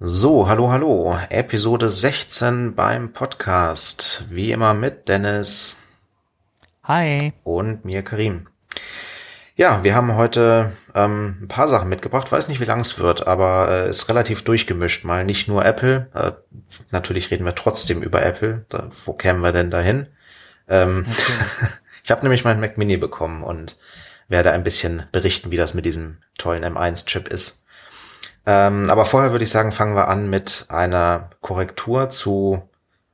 So, hallo, hallo. Episode 16 beim Podcast. Wie immer mit Dennis. Hi. Und mir Karim. Ja, wir haben heute ähm, ein paar Sachen mitgebracht. Weiß nicht, wie lang es wird, aber äh, ist relativ durchgemischt. Mal nicht nur Apple. Äh, natürlich reden wir trotzdem über Apple. Da, wo kämen wir denn dahin? Ähm, ich habe nämlich meinen Mac Mini bekommen und werde ein bisschen berichten, wie das mit diesem tollen M1-Chip ist. Ähm, aber vorher würde ich sagen, fangen wir an mit einer Korrektur zu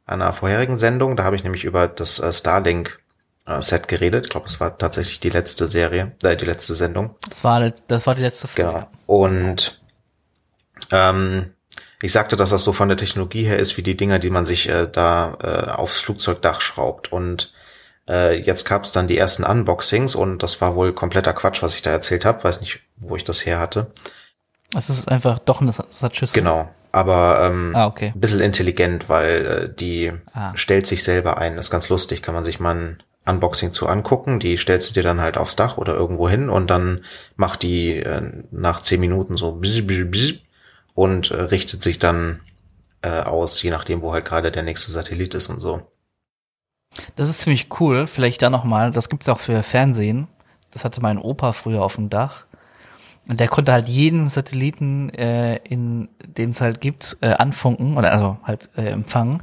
einer vorherigen Sendung. Da habe ich nämlich über das äh, Starlink äh, Set geredet. Ich glaube, es war tatsächlich die letzte Serie, äh, die letzte Sendung. Das war, das war die letzte Folge. Genau. Und ähm, ich sagte, dass das so von der Technologie her ist, wie die Dinger, die man sich äh, da äh, aufs Flugzeugdach schraubt. Und äh, jetzt gab es dann die ersten Unboxings und das war wohl kompletter Quatsch, was ich da erzählt habe. Weiß nicht, wo ich das her hatte. Es ist einfach doch eine Satzschüssel. Genau, aber ähm, ah, okay. ein bisschen intelligent, weil äh, die ah. stellt sich selber ein. Das ist ganz lustig, kann man sich mal ein Unboxing zu angucken. Die stellst du dir dann halt aufs Dach oder irgendwo hin und dann macht die äh, nach zehn Minuten so und äh, richtet sich dann äh, aus, je nachdem, wo halt gerade der nächste Satellit ist und so. Das ist ziemlich cool. Vielleicht da nochmal, das gibt's auch für Fernsehen. Das hatte mein Opa früher auf dem Dach. Und der konnte halt jeden Satelliten, äh, in den es halt gibt, äh, anfunken oder also halt äh, empfangen.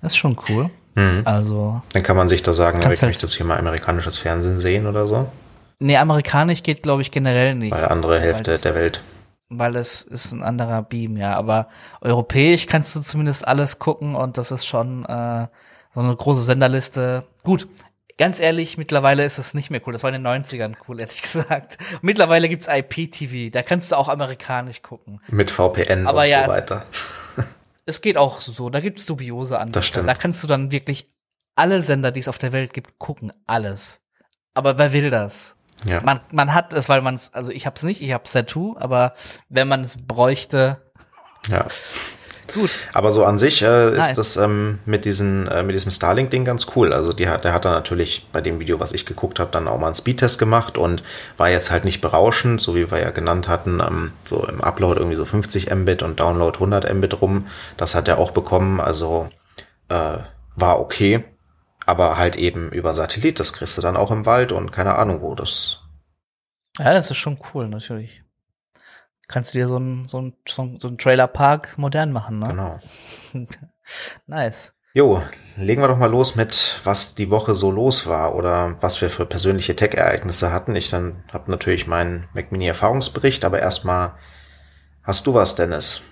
Das ist schon cool. Mhm. Also. Dann kann man sich da sagen, ich halt möchte jetzt hier mal amerikanisches Fernsehen sehen oder so. Nee, amerikanisch geht, glaube ich, generell nicht. Weil andere Hälfte das, der Welt. Weil es ist ein anderer Beam, ja. Aber europäisch kannst du zumindest alles gucken und das ist schon äh, so eine große Senderliste. Gut, ganz ehrlich, mittlerweile ist das nicht mehr cool. Das war in den 90ern cool, ehrlich gesagt. Mittlerweile gibt's IPTV, da kannst du auch amerikanisch gucken. Mit VPN Aber und ja, so weiter. Es, es, geht auch so, da gibt's dubiose Anbieter. Das stimmt. Da kannst du dann wirklich alle Sender, die es auf der Welt gibt, gucken. Alles. Aber wer will das? Ja. Man, man hat es, weil man es, also ich hab's nicht, ich hab's Satu, aber wenn man es bräuchte. Ja. Gut. Aber so an sich äh, ist das ähm, mit, diesen, äh, mit diesem Starlink-Ding ganz cool. Also die hat, der hat dann natürlich bei dem Video, was ich geguckt habe, dann auch mal einen Speedtest gemacht und war jetzt halt nicht berauschend, so wie wir ja genannt hatten, ähm, so im Upload irgendwie so 50 Mbit und Download 100 Mbit rum. Das hat er auch bekommen, also äh, war okay. Aber halt eben über Satellit, das kriegst du dann auch im Wald und keine Ahnung wo. Das ja, das ist schon cool, natürlich kannst du dir so einen so ein, so ein Trailerpark modern machen, ne? Genau. nice. Jo, legen wir doch mal los mit, was die Woche so los war oder was wir für persönliche Tech-Ereignisse hatten. Ich dann habe natürlich meinen Mac Mini Erfahrungsbericht, aber erstmal hast du was, Dennis?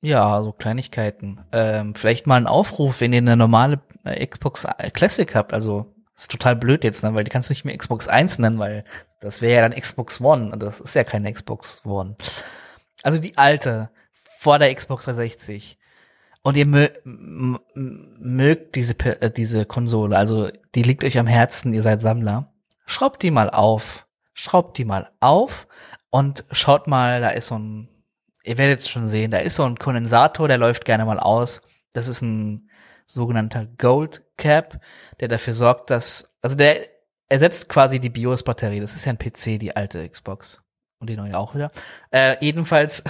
Ja, so Kleinigkeiten. Ähm, vielleicht mal ein Aufruf, wenn ihr eine normale äh, Xbox Classic habt, also ist total blöd jetzt, ne? weil die kannst du nicht mehr Xbox 1 nennen, weil das wäre ja dann Xbox One und das ist ja keine Xbox One. Also die alte, vor der Xbox 360. Und ihr mö mögt diese, äh, diese Konsole, also die liegt euch am Herzen, ihr seid Sammler. Schraubt die mal auf. Schraubt die mal auf und schaut mal, da ist so ein, ihr werdet es schon sehen, da ist so ein Kondensator, der läuft gerne mal aus. Das ist ein sogenannter Gold Cap, der dafür sorgt, dass, also der ersetzt quasi die BIOS-Batterie. Das ist ja ein PC, die alte Xbox. Und die neue auch wieder. Äh, jedenfalls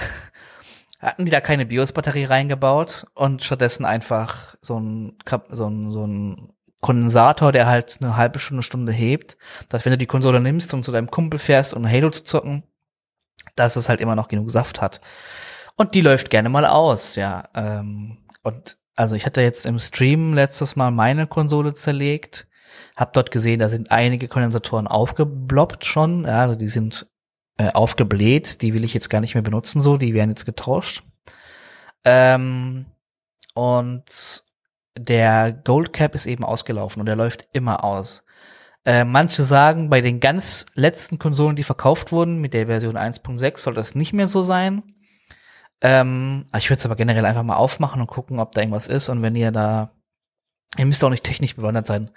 hatten die da keine BIOS-Batterie reingebaut und stattdessen einfach so ein, so ein, so ein Kondensator, der halt eine halbe Stunde, Stunde hebt, dass wenn du die Konsole nimmst und zu deinem Kumpel fährst, um Halo zu zocken, dass es halt immer noch genug Saft hat. Und die läuft gerne mal aus, ja. Ähm, und also ich hatte jetzt im Stream letztes Mal meine Konsole zerlegt, hab dort gesehen, da sind einige Kondensatoren aufgebloppt schon, ja, also die sind äh, aufgebläht, die will ich jetzt gar nicht mehr benutzen so, die werden jetzt getauscht. Ähm, und der Gold Cap ist eben ausgelaufen und der läuft immer aus. Äh, manche sagen, bei den ganz letzten Konsolen, die verkauft wurden, mit der Version 1.6 soll das nicht mehr so sein. Ähm, ich würde es aber generell einfach mal aufmachen und gucken, ob da irgendwas ist. Und wenn ihr da, ihr müsst auch nicht technisch bewandert sein.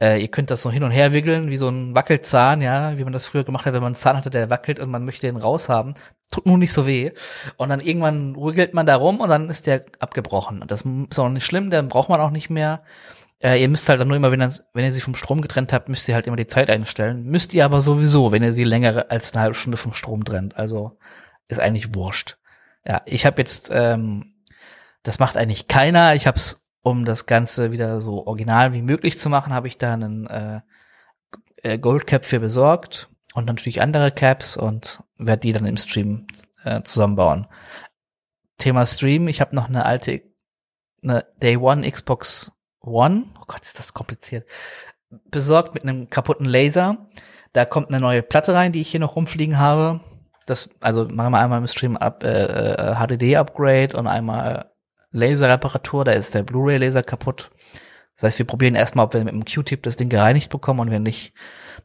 Äh, ihr könnt das so hin und her wickeln, wie so ein Wackelzahn, ja, wie man das früher gemacht hat, wenn man einen Zahn hatte, der wackelt und man möchte den raushaben. Tut nur nicht so weh. Und dann irgendwann wiggelt man da rum und dann ist der abgebrochen. Das ist auch nicht schlimm, den braucht man auch nicht mehr. Äh, ihr müsst halt dann nur immer, wenn, das, wenn ihr sie vom Strom getrennt habt, müsst ihr halt immer die Zeit einstellen. Müsst ihr aber sowieso, wenn ihr sie länger als eine halbe Stunde vom Strom trennt. Also ist eigentlich wurscht. ja, ich habe jetzt, ähm, das macht eigentlich keiner. Ich habe es, um das Ganze wieder so original wie möglich zu machen, habe ich da einen äh, äh, Gold Cap für besorgt und natürlich andere Caps und werde die dann im Stream äh, zusammenbauen. Thema Stream, ich habe noch eine alte, eine Day One Xbox One, oh Gott, ist das kompliziert, besorgt mit einem kaputten Laser. Da kommt eine neue Platte rein, die ich hier noch rumfliegen habe. Das, also machen wir einmal im Stream ab, äh, HDD-Upgrade äh, und einmal Laser-Reparatur. Da ist der Blu-ray-Laser kaputt. Das heißt, wir probieren erstmal, ob wir mit dem Q-Tip das Ding gereinigt bekommen und wenn nicht,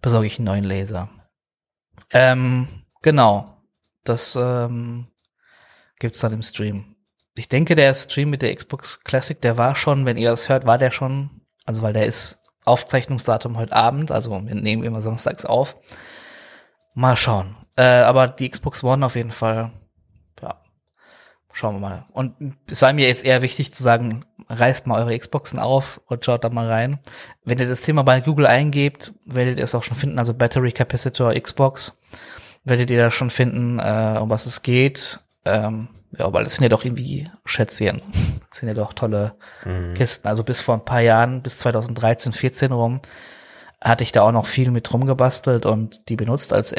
besorge ich einen neuen Laser. Ähm, genau. Das ähm, gibt's dann im Stream. Ich denke, der Stream mit der Xbox Classic, der war schon, wenn ihr das hört, war der schon, also weil der ist Aufzeichnungsdatum heute Abend, also wir nehmen immer samstags auf. Mal schauen. Äh, aber die Xbox One auf jeden Fall, schauen wir mal. Und es war mir jetzt eher wichtig zu sagen, reißt mal eure Xboxen auf und schaut da mal rein. Wenn ihr das Thema bei Google eingebt, werdet ihr es auch schon finden, also Battery Capacitor Xbox, werdet ihr da schon finden, äh, um was es geht. Ähm, ja, weil das sind ja doch irgendwie Schätzchen. Das sind ja doch tolle mhm. Kisten. Also bis vor ein paar Jahren, bis 2013, 14 rum, hatte ich da auch noch viel mit rumgebastelt und die benutzt als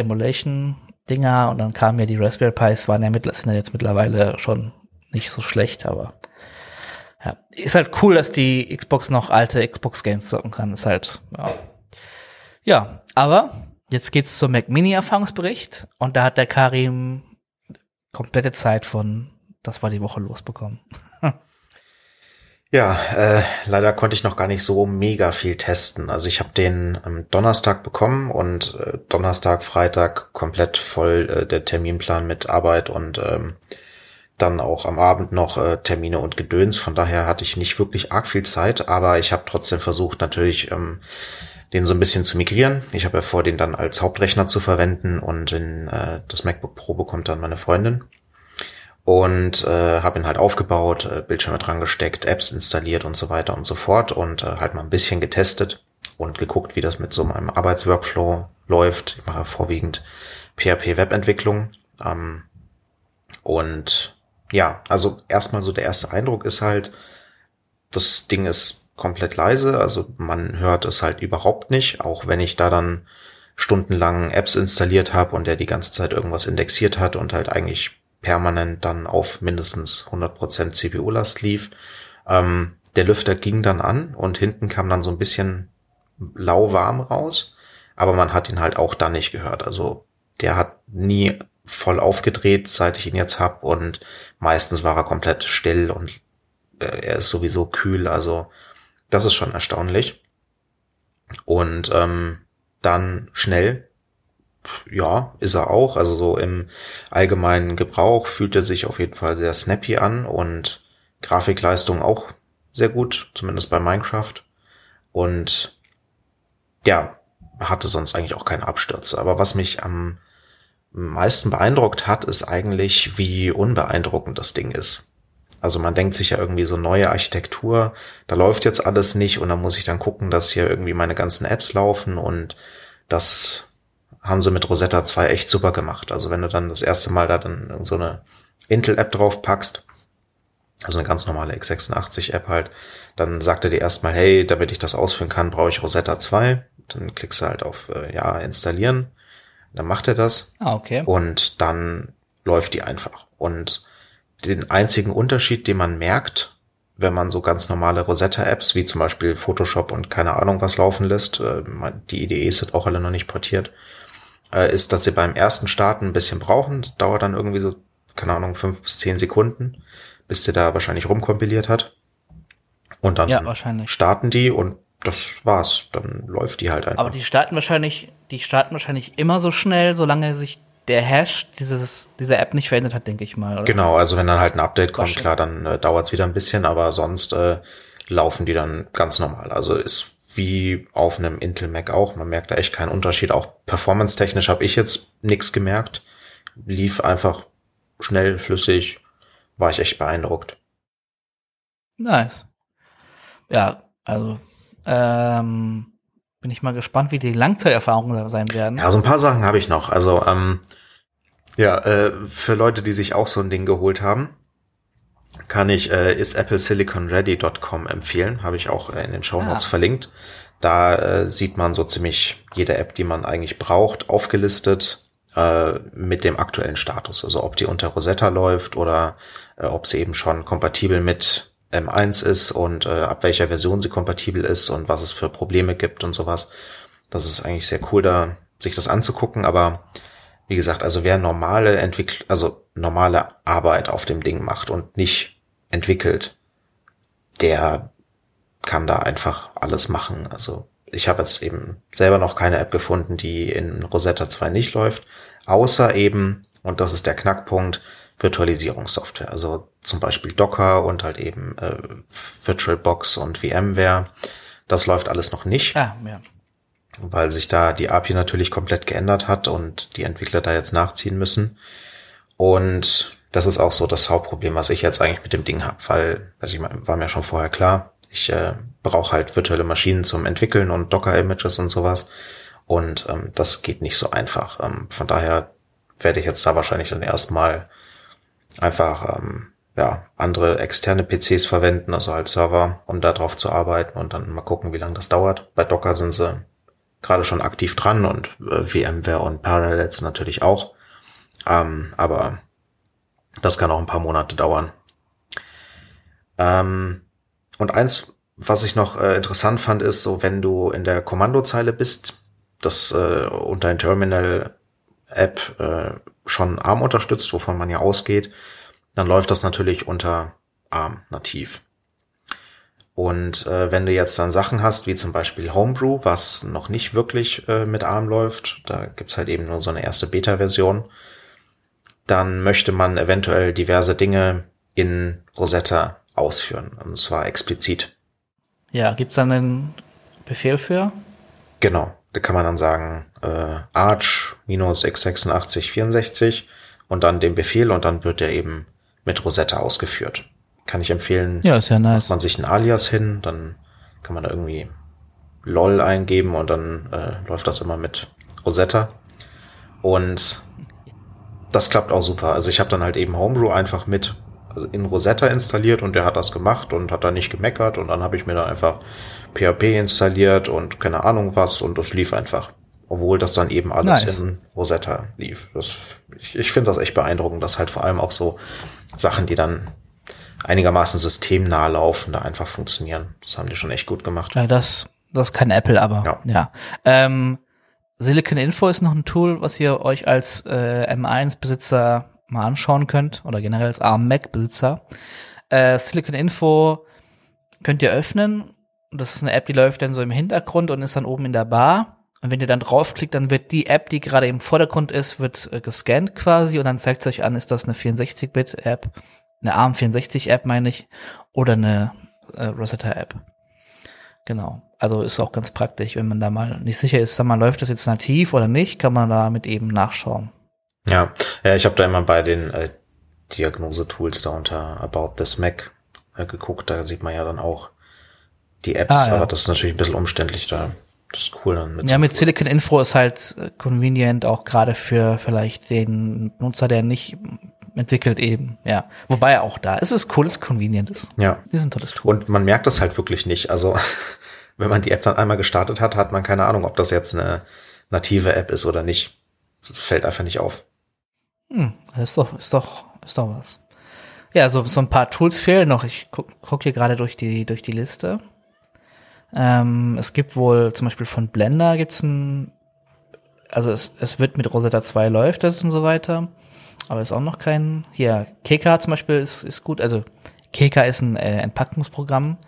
Emulation-Dinger und dann kamen ja die Raspberry Pis, waren ja, mit, sind ja jetzt mittlerweile schon nicht so schlecht, aber ja, ist halt cool, dass die Xbox noch alte Xbox-Games zocken kann. Ist halt, ja. Ja, aber jetzt geht's zum Mac Mini-Erfahrungsbericht und da hat der Karim komplette Zeit von, das war die Woche losbekommen. ja, äh, leider konnte ich noch gar nicht so mega viel testen. Also ich habe den am Donnerstag bekommen und äh, Donnerstag, Freitag komplett voll äh, der Terminplan mit Arbeit und ähm, dann auch am Abend noch äh, Termine und Gedöns. Von daher hatte ich nicht wirklich arg viel Zeit, aber ich habe trotzdem versucht, natürlich ähm, den so ein bisschen zu migrieren. Ich habe ja vor, den dann als Hauptrechner zu verwenden und in, äh, das MacBook Pro bekommt dann meine Freundin. Und äh, habe ihn halt aufgebaut, äh, Bildschirme dran gesteckt, Apps installiert und so weiter und so fort und äh, halt mal ein bisschen getestet und geguckt, wie das mit so meinem Arbeitsworkflow läuft. Ich mache vorwiegend PHP-Webentwicklung. Ähm, und ja, also erstmal so der erste Eindruck ist halt, das Ding ist komplett leise, also man hört es halt überhaupt nicht, auch wenn ich da dann stundenlang Apps installiert habe und der die ganze Zeit irgendwas indexiert hat und halt eigentlich permanent dann auf mindestens 100% CPU-Last lief. Ähm, der Lüfter ging dann an und hinten kam dann so ein bisschen lauwarm raus, aber man hat ihn halt auch dann nicht gehört. Also der hat nie voll aufgedreht, seit ich ihn jetzt hab und meistens war er komplett still und äh, er ist sowieso kühl, also das ist schon erstaunlich. Und ähm, dann schnell, ja, ist er auch. Also so im allgemeinen Gebrauch fühlt er sich auf jeden Fall sehr snappy an und Grafikleistung auch sehr gut, zumindest bei Minecraft. Und ja, hatte sonst eigentlich auch keine Abstürze. Aber was mich am meisten beeindruckt hat, ist eigentlich, wie unbeeindruckend das Ding ist. Also man denkt sich ja irgendwie so neue Architektur, da läuft jetzt alles nicht und dann muss ich dann gucken, dass hier irgendwie meine ganzen Apps laufen und das haben sie mit Rosetta 2 echt super gemacht. Also wenn du dann das erste Mal da dann so eine Intel-App drauf packst, also eine ganz normale x86-App halt, dann sagt er dir erstmal, hey, damit ich das ausführen kann, brauche ich Rosetta 2. Dann klickst du halt auf äh, Ja, installieren. Dann macht er das. Ah, okay. Und dann läuft die einfach. Und den einzigen Unterschied, den man merkt, wenn man so ganz normale Rosetta-Apps wie zum Beispiel Photoshop und keine Ahnung was laufen lässt, äh, die IDEs sind auch alle noch nicht portiert, äh, ist, dass sie beim ersten Starten ein bisschen brauchen. Das dauert dann irgendwie so, keine Ahnung, fünf bis zehn Sekunden, bis der da wahrscheinlich rumkompiliert hat. Und dann ja, starten die und das war's. Dann läuft die halt einfach. Aber die starten wahrscheinlich, die starten wahrscheinlich immer so schnell, solange sich der Hash dieses, dieser App nicht verändert hat, denke ich mal. Oder? Genau, also wenn dann halt ein Update kommt, klar, dann äh, dauert es wieder ein bisschen, aber sonst äh, laufen die dann ganz normal. Also ist wie auf einem Intel Mac auch. Man merkt da echt keinen Unterschied. Auch performance-technisch habe ich jetzt nichts gemerkt. Lief einfach schnell, flüssig. War ich echt beeindruckt. Nice. Ja, also ähm, bin ich mal gespannt, wie die Langzeiterfahrungen sein werden. Ja, so ein paar Sachen habe ich noch. Also ähm, Ja, äh, für Leute, die sich auch so ein Ding geholt haben, kann ich äh, isappleSiliconReady.com empfehlen. Habe ich auch äh, in den Show Notes ah. verlinkt. Da äh, sieht man so ziemlich jede App, die man eigentlich braucht, aufgelistet äh, mit dem aktuellen Status. Also ob die unter Rosetta läuft oder äh, ob sie eben schon kompatibel mit M1 ist und äh, ab welcher Version sie kompatibel ist und was es für Probleme gibt und sowas. Das ist eigentlich sehr cool, da sich das anzugucken. Aber wie gesagt, also wer normale Entwickl also normale Arbeit auf dem Ding macht und nicht entwickelt, der kann da einfach alles machen. Also ich habe jetzt eben selber noch keine App gefunden, die in Rosetta 2 nicht läuft, außer eben, und das ist der Knackpunkt, Virtualisierungssoftware. Also zum Beispiel Docker und halt eben äh, VirtualBox und VMware. Das läuft alles noch nicht. Ah, ja. Weil sich da die API natürlich komplett geändert hat und die Entwickler da jetzt nachziehen müssen. Und das ist auch so das Hauptproblem, was ich jetzt eigentlich mit dem Ding habe, weil, also ich war mir schon vorher klar, ich äh, brauche halt virtuelle Maschinen zum Entwickeln und Docker-Images und sowas. Und ähm, das geht nicht so einfach. Ähm, von daher werde ich jetzt da wahrscheinlich dann erstmal einfach ähm, ja, andere externe PCs verwenden, also als Server, um da drauf zu arbeiten und dann mal gucken, wie lange das dauert. Bei Docker sind sie gerade schon aktiv dran und äh, VMware und Parallels natürlich auch. Ähm, aber das kann auch ein paar Monate dauern. Ähm, und eins, was ich noch äh, interessant fand, ist so, wenn du in der Kommandozeile bist, das äh, und dein Terminal-App äh, schon ARM unterstützt, wovon man ja ausgeht, dann läuft das natürlich unter ARM nativ. Und äh, wenn du jetzt dann Sachen hast, wie zum Beispiel Homebrew, was noch nicht wirklich äh, mit ARM läuft, da gibt's halt eben nur so eine erste Beta-Version, dann möchte man eventuell diverse Dinge in Rosetta ausführen, und zwar explizit. Ja, gibt's dann einen Befehl für? Genau, da kann man dann sagen äh, arch minus x8664 und dann den Befehl und dann wird der eben mit Rosetta ausgeführt. Kann ich empfehlen. Ja, ist ja nice. Macht man sich ein Alias hin, dann kann man da irgendwie LOL eingeben und dann äh, läuft das immer mit Rosetta. Und das klappt auch super. Also ich habe dann halt eben Homebrew einfach mit also in Rosetta installiert und der hat das gemacht und hat da nicht gemeckert und dann habe ich mir da einfach PHP installiert und keine Ahnung was und das lief einfach. Obwohl das dann eben alles nice. in Rosetta lief. Das, ich ich finde das echt beeindruckend, dass halt vor allem auch so Sachen, die dann einigermaßen systemnah laufen, da einfach funktionieren. Das haben die schon echt gut gemacht. Ja, das, das kein Apple, aber ja. ja. Ähm, Silicon Info ist noch ein Tool, was ihr euch als äh, M1-Besitzer mal anschauen könnt oder generell als ARM Mac-Besitzer. Äh, Silicon Info könnt ihr öffnen. Das ist eine App, die läuft dann so im Hintergrund und ist dann oben in der Bar. Und wenn ihr dann draufklickt, dann wird die App, die gerade im Vordergrund ist, wird äh, gescannt quasi und dann zeigt es euch an, ist das eine 64-Bit-App, eine ARM64-App meine ich, oder eine äh, Rosetta-App. Genau. Also ist auch ganz praktisch, wenn man da mal nicht sicher ist, sag mal, läuft das jetzt nativ oder nicht, kann man damit eben nachschauen. Ja, ja ich habe da immer bei den äh, Diagnose-Tools da unter About This Mac äh, geguckt, da sieht man ja dann auch die Apps, ah, ja. aber das ist natürlich ein bisschen umständlich da. Das ist cool dann mit Ja, mit Silicon Info ist halt äh, convenient auch gerade für vielleicht den Nutzer, der nicht entwickelt eben, ja. Wobei auch da ist es cool, es convenient ist. Ja. Die sind tolles Tool. Und man merkt das halt wirklich nicht. Also, wenn man die App dann einmal gestartet hat, hat man keine Ahnung, ob das jetzt eine native App ist oder nicht. Das fällt einfach nicht auf. Hm, ist doch, ist doch, ist doch was. Ja, so, so ein paar Tools fehlen noch. Ich guck, guck hier gerade durch die, durch die Liste. Ähm, es gibt wohl zum Beispiel von Blender gibt's ein, also es, es wird mit Rosetta 2 läuft das und so weiter. Aber ist auch noch kein, hier, KK zum Beispiel ist, ist gut. Also KK ist ein äh, Entpackungsprogramm.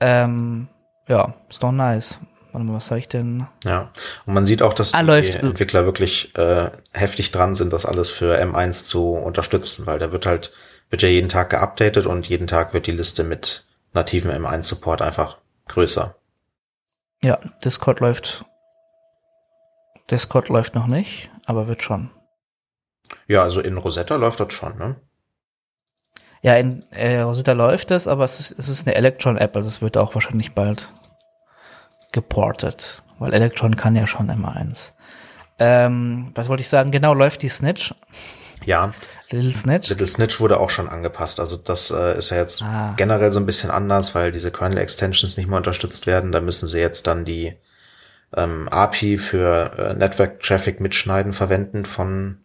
Ähm, ja, ist doch nice. Warte mal, was soll ich denn? Ja, und man sieht auch, dass ah, die läuft. Entwickler wirklich äh, heftig dran sind, das alles für M1 zu unterstützen, weil da wird halt, wird ja jeden Tag geupdatet und jeden Tag wird die Liste mit nativen M1-Support einfach größer. Ja, Discord läuft. Discord läuft noch nicht, aber wird schon. Ja, also in Rosetta läuft das schon, ne? Ja, in äh, Rosetta läuft das, aber es ist, es ist eine Electron-App, also es wird auch wahrscheinlich bald geportet, weil Electron kann ja schon immer eins. Ähm, was wollte ich sagen? Genau, läuft die Snitch. Ja. Little Snitch. Little Snitch wurde auch schon angepasst. Also das äh, ist ja jetzt Ah. generell so ein bisschen anders, weil diese Kernel-Extensions nicht mehr unterstützt werden. Da müssen sie jetzt dann die ähm, API für äh, Network Traffic mitschneiden verwenden von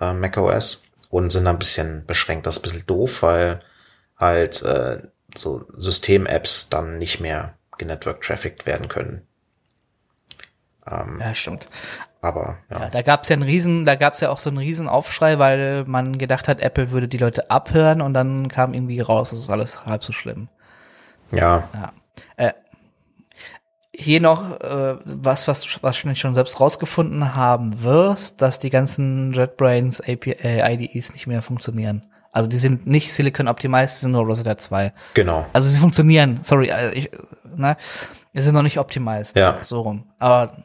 äh, macOS und sind da ein bisschen beschränkt. Das ist ein bisschen doof, weil halt äh, so System-Apps dann nicht mehr genetwork trafficked werden können. Ähm, Ja, stimmt. Aber ja. Ja, da gab's ja einen riesen, da gab's ja auch so einen riesen Aufschrei, weil man gedacht hat, Apple würde die Leute abhören und dann kam irgendwie raus, das ist alles halb so schlimm. ja, Ja. Äh, hier noch äh, was, was wahrscheinlich schon selbst rausgefunden haben wirst, dass die ganzen JetBrains API, äh, IDEs nicht mehr funktionieren. Also die sind nicht Silicon optimized, die sind nur Rosetta 2. genau. Also sie funktionieren, sorry, äh, ich, ne, die sind noch nicht optimized. Ja. So rum. Aber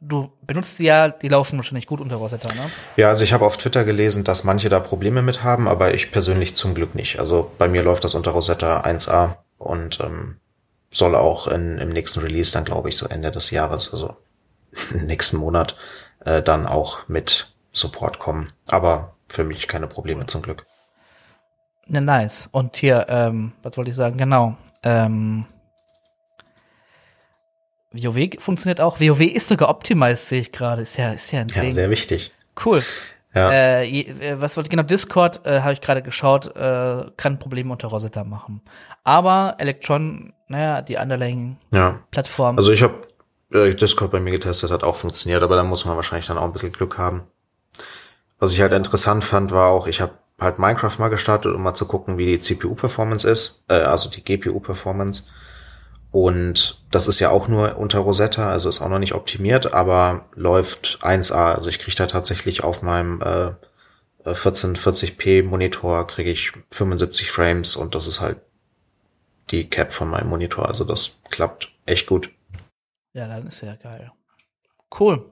du benutzt die ja, die laufen wahrscheinlich gut unter Rosetta, ne? Ja, also ich habe auf Twitter gelesen, dass manche da Probleme mit haben, aber ich persönlich zum Glück nicht. Also bei mir läuft das unter Rosetta 1a und ähm, soll auch in, im nächsten Release dann, glaube ich, so Ende des Jahres, also im nächsten Monat, äh, dann auch mit Support kommen. Aber für mich keine Probleme zum Glück. Ne, nice. Und hier, ähm, was wollte ich sagen? Genau. Ähm, WoW funktioniert auch. WoW ist sogar optimized, sehe ich gerade. Ist ja, ist ja ein Ja, Ding. sehr wichtig. Cool. Ja, Äh, äh, was wollte ich genau? Discord äh, habe ich gerade geschaut, äh, kann Probleme unter Rosetta machen. Aber Electron, naja, die underlying ja. Plattform. Also ich habe äh, Discord bei mir getestet, hat auch funktioniert, aber da muss man wahrscheinlich dann auch ein bisschen Glück haben. Was ich halt interessant fand, war auch, ich habe halt Minecraft mal gestartet, um mal zu gucken, wie die CPU-Performance ist, äh, also die GPU-Performance. Und das ist ja auch nur unter Rosetta, also ist auch noch nicht optimiert, aber läuft 1A. Also ich kriege da tatsächlich auf meinem äh, 1440p Monitor kriege ich 75 Frames und das ist halt die Cap von meinem Monitor. Also das klappt echt gut. Ja, dann ist ja geil. Cool.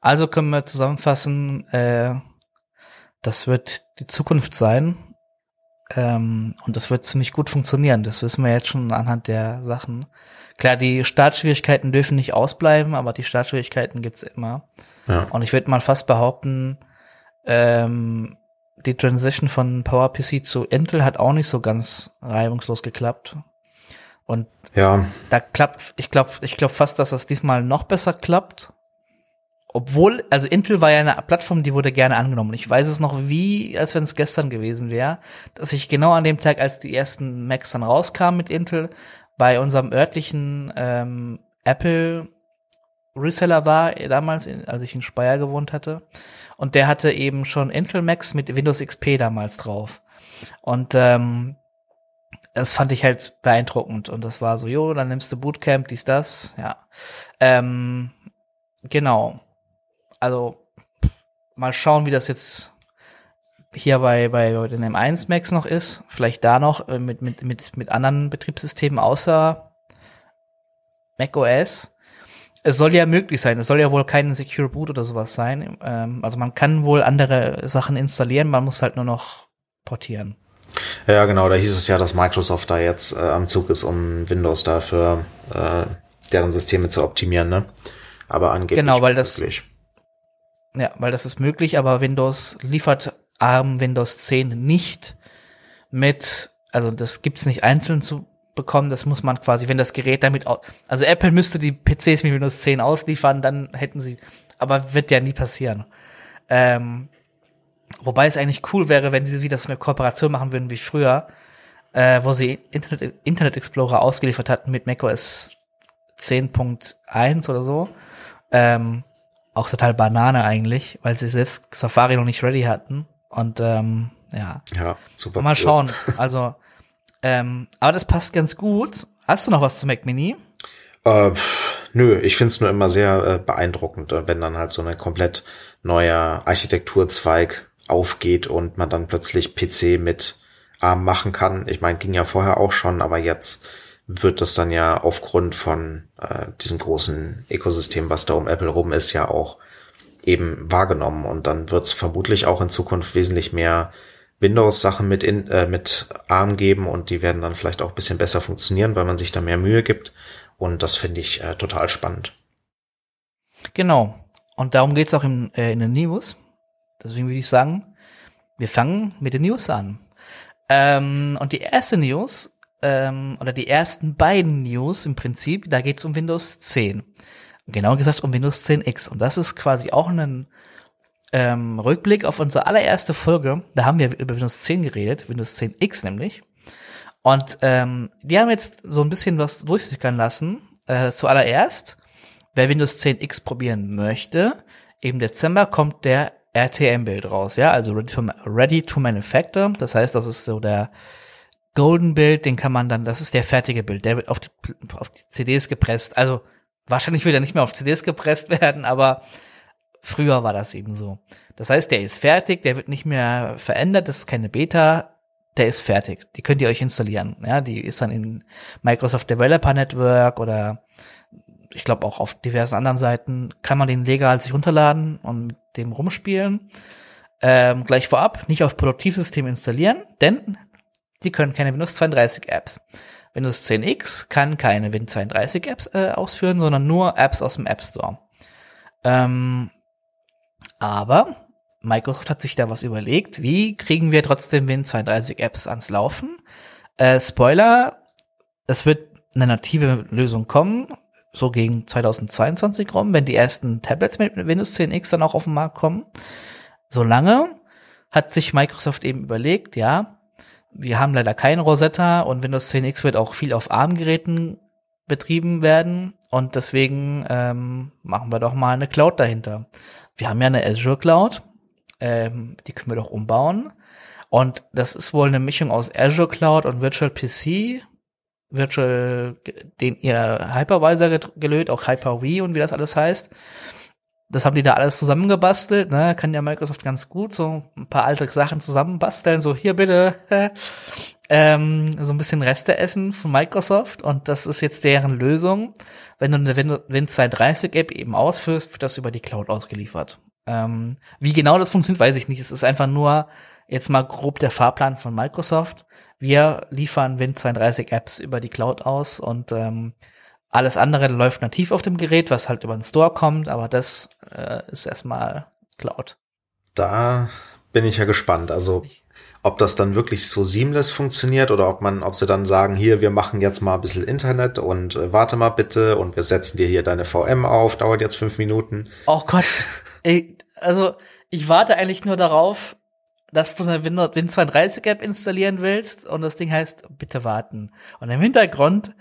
Also können wir zusammenfassen, äh, das wird die Zukunft sein. Ähm, und das wird ziemlich gut funktionieren. Das wissen wir jetzt schon anhand der Sachen. Klar, die Startschwierigkeiten dürfen nicht ausbleiben, aber die Startschwierigkeiten gibt's immer. Ja. Und ich würde mal fast behaupten, ähm, die Transition von PowerPC zu Intel hat auch nicht so ganz reibungslos geklappt. Und Ja, da klappt, ich glaube, ich glaube fast, dass das diesmal noch besser klappt. Obwohl, also Intel war ja eine Plattform, die wurde gerne angenommen. Ich weiß es noch wie, als wenn es gestern gewesen wäre, dass ich genau an dem Tag, als die ersten Macs dann rauskamen mit Intel, bei unserem örtlichen ähm, Apple Reseller war, äh, damals, als ich in Speyer gewohnt hatte. Und der hatte eben schon Intel Macs mit Windows XP damals drauf. Und ähm, das fand ich halt beeindruckend. Und das war so, jo, dann nimmst du Bootcamp, dies, das, ja. Ähm, genau. Also, mal schauen, wie das jetzt hier bei, bei den M1 Macs noch ist. Vielleicht da noch äh, mit, mit, mit, mit anderen Betriebssystemen außer macOS. Es soll ja möglich sein. Es soll ja wohl kein Secure Boot oder sowas sein. Ähm, also man kann wohl andere Sachen installieren, man muss halt nur noch portieren. ja genau, da hieß es ja, dass Microsoft da jetzt äh, am Zug ist, um Windows dafür äh, deren Systeme zu optimieren, ne? Aber angeblich Genau, weil das- möglich. Ja, weil das ist möglich, aber Windows liefert ARM Windows 10 nicht mit, also das gibt's nicht einzeln zu bekommen, das muss man quasi, wenn das Gerät damit, also Apple müsste die PCs mit Windows 10 ausliefern, dann hätten sie, aber wird ja nie passieren. Ähm, wobei es eigentlich cool wäre, wenn sie wieder so eine Kooperation machen würden wie früher, äh, wo sie Internet, Internet Explorer ausgeliefert hatten mit macOS 10.1 oder so. Ähm, auch total Banane eigentlich, weil sie selbst Safari noch nicht ready hatten. Und ähm, ja, Ja, super. mal schauen. Also, ähm, aber das passt ganz gut. Hast du noch was zu Mac Mini? Äh, nö, ich find's nur immer sehr äh, beeindruckend, äh, wenn dann halt so eine komplett neue Architekturzweig aufgeht und man dann plötzlich PC mit ARM machen kann. Ich meine, ging ja vorher auch schon, aber jetzt wird das dann ja aufgrund von äh, diesem großen Ökosystem, was da um Apple rum ist, ja auch eben wahrgenommen. Und dann wird's vermutlich auch in Zukunft wesentlich mehr Windows-Sachen mit, in, äh, mit ARM geben und die werden dann vielleicht auch ein bisschen besser funktionieren, weil man sich da mehr Mühe gibt. Und das finde ich äh, total spannend. Genau. Und darum geht's auch in, äh, in den News. Deswegen würde ich sagen, wir fangen mit den News an. Ähm, und die erste News, ähm, oder die ersten beiden News im Prinzip, da geht's um Windows 10. Genauer gesagt um Windows 10X. Und das ist quasi auch ein ähm, Rückblick auf unsere allererste Folge. Da haben wir über Windows 10 geredet, Windows 10X nämlich. Und ähm, die haben jetzt so ein bisschen was durchsickern lassen. Äh, zuallererst, wer Windows 10X probieren möchte, im Dezember kommt der RTM-Bild raus, ja, also ready to, ready to Manufacture. Das heißt, das ist so der Golden Bild, den kann man dann, das ist der fertige Bild, der wird auf die, auf die CDs gepresst. Also wahrscheinlich wird er nicht mehr auf CDs gepresst werden, aber früher war das eben so. Das heißt, der ist fertig, der wird nicht mehr verändert, das ist keine Beta, der ist fertig. Die könnt ihr euch installieren. Ja, die ist dann in Microsoft Developer Network oder ich glaube auch auf diversen anderen Seiten kann man den legal sich runterladen und mit dem rumspielen. Ähm, gleich vorab, nicht auf Produktivsystem installieren, denn die können keine Windows 32 Apps. Windows 10X kann keine Win 32 Apps äh, ausführen, sondern nur Apps aus dem App Store. Ähm, aber Microsoft hat sich da was überlegt. Wie kriegen wir trotzdem Win 32 Apps ans Laufen? Äh, Spoiler, es wird eine native Lösung kommen, so gegen 2022 rum, wenn die ersten Tablets mit Windows 10X dann auch auf den Markt kommen. Solange hat sich Microsoft eben überlegt, ja, wir haben leider keinen Rosetta und Windows 10X wird auch viel auf ARM-Geräten betrieben werden und deswegen ähm, machen wir doch mal eine Cloud dahinter. Wir haben ja eine Azure Cloud, ähm, die können wir doch umbauen und das ist wohl eine Mischung aus Azure Cloud und Virtual PC, Virtual, den ihr Hypervisor gelöt, auch Hyper-V und wie das alles heißt das haben die da alles zusammengebastelt, ne? Kann ja Microsoft ganz gut so ein paar alte Sachen zusammenbasteln, so hier bitte ähm, so ein bisschen Reste essen von Microsoft und das ist jetzt deren Lösung. Wenn du eine Win230 App eben ausführst, wird das über die Cloud ausgeliefert. Ähm, wie genau das funktioniert, weiß ich nicht. Es ist einfach nur jetzt mal grob der Fahrplan von Microsoft. Wir liefern Win32 Apps über die Cloud aus und ähm, alles andere läuft nativ auf dem Gerät, was halt über den Store kommt, aber das äh, ist erstmal Cloud. Da bin ich ja gespannt. Also ob das dann wirklich so seamless funktioniert oder ob man, ob sie dann sagen, hier, wir machen jetzt mal ein bisschen Internet und äh, warte mal bitte und wir setzen dir hier deine VM auf, dauert jetzt fünf Minuten. Oh Gott. Ey, also ich warte eigentlich nur darauf, dass du eine Win Win32 App installieren willst und das Ding heißt, bitte warten. Und im Hintergrund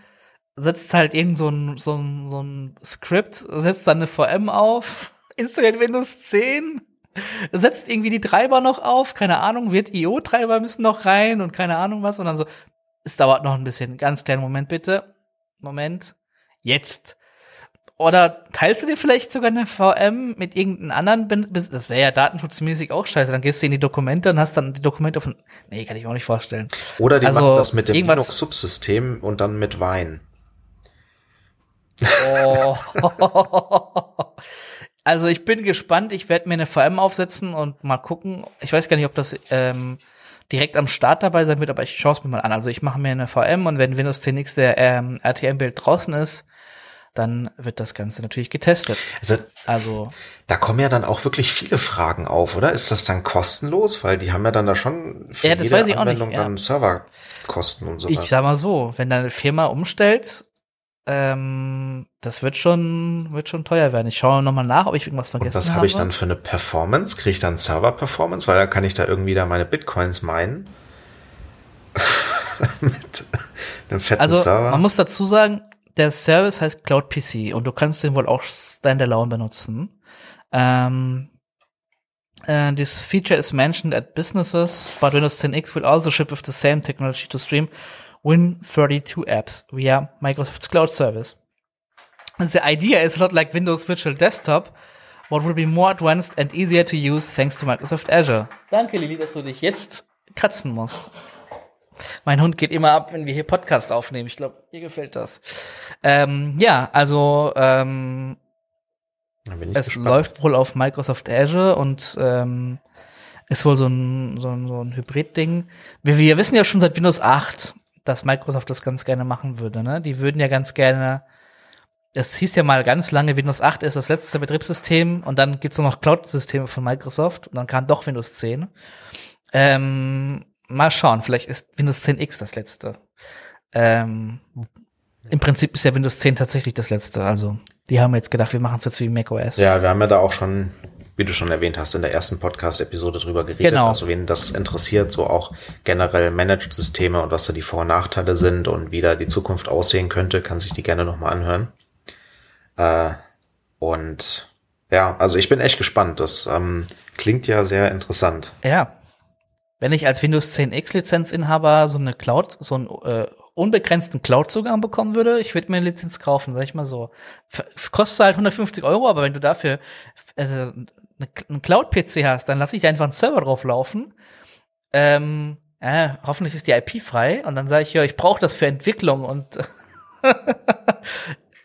setzt halt irgend so ein, so ein, so ein Skript, setzt dann eine VM auf, installiert Windows 10, setzt irgendwie die Treiber noch auf, keine Ahnung, wird IO-Treiber müssen noch rein und keine Ahnung was und dann so, es dauert noch ein bisschen, ganz kleinen Moment bitte. Moment. Jetzt. Oder teilst du dir vielleicht sogar eine VM mit irgendeinem anderen, das wäre ja datenschutzmäßig auch scheiße, dann gehst du in die Dokumente und hast dann die Dokumente von, nee, kann ich mir auch nicht vorstellen. Oder die also, machen das mit dem Linux-Subsystem und dann mit Wein. Oh. also ich bin gespannt. Ich werde mir eine VM aufsetzen und mal gucken. Ich weiß gar nicht, ob das ähm, direkt am Start dabei sein wird, aber ich schaue es mir mal an. Also ich mache mir eine VM und wenn Windows 10 X der ähm, RTM-Bild draußen ist, dann wird das Ganze natürlich getestet. Also, also da kommen ja dann auch wirklich viele Fragen auf, oder? Ist das dann kostenlos? Weil die haben ja dann da schon für ja, jede Anwendung nicht, ja. dann Serverkosten und so. Ich sag mal so, wenn deine Firma umstellt ähm, das wird schon, wird schon teuer werden. Ich schaue nochmal nach, ob ich irgendwas vergessen habe. Und was habe ich dann für eine Performance? Kriege ich dann Server-Performance? Weil dann kann ich da irgendwie da meine Bitcoins meinen. Mit einem fetten also, Server. Man muss dazu sagen, der Service heißt Cloud PC und du kannst den wohl auch standalone benutzen. Ähm, Uh, this feature is mentioned at businesses, but Windows 10X will also ship with the same technology to stream Win32 apps via Microsoft's cloud service. The idea is a lot like Windows Virtual Desktop, but will be more advanced and easier to use thanks to Microsoft Azure. Danke, Lili, dass du dich jetzt kratzen musst. Mein Hund geht immer ab, wenn wir hier Podcast aufnehmen. Ich glaube, dir gefällt das. Ähm, ja, also ähm, es gespannt. läuft wohl auf Microsoft Azure und ähm, ist wohl so ein, so ein, so ein Hybrid-Ding. Wir, wir wissen ja schon seit Windows 8, dass Microsoft das ganz gerne machen würde. Ne? Die würden ja ganz gerne es hieß ja mal ganz lange, Windows 8 ist das letzte Betriebssystem und dann gibt's noch Cloud-Systeme von Microsoft und dann kam doch Windows 10. Ähm, mal schauen, vielleicht ist Windows 10X das letzte. Ähm, Im Prinzip ist ja Windows 10 tatsächlich das letzte. Also die haben jetzt gedacht, wir machen es jetzt wie macOS. Ja, wir haben ja da auch schon, wie du schon erwähnt hast, in der ersten Podcast-Episode drüber geredet. Genau. Also wen das interessiert, so auch generell Managed-Systeme und was da die Vor- und Nachteile sind und wie da die Zukunft aussehen könnte, kann sich die gerne nochmal anhören. Äh, und ja, also ich bin echt gespannt. Das ähm, klingt ja sehr interessant. Ja. Wenn ich als Windows 10X Lizenzinhaber so eine Cloud, so einen äh, unbegrenzten Cloud-Zugang bekommen würde, ich würde mir eine Lizenz kaufen, sag ich mal so. F kostet halt 150 Euro, aber wenn du dafür äh, einen Cloud-PC hast, dann lasse ich einfach einen Server drauf laufen. Ähm, äh, hoffentlich ist die IP frei und dann sage ich, ja, ich brauche das für Entwicklung und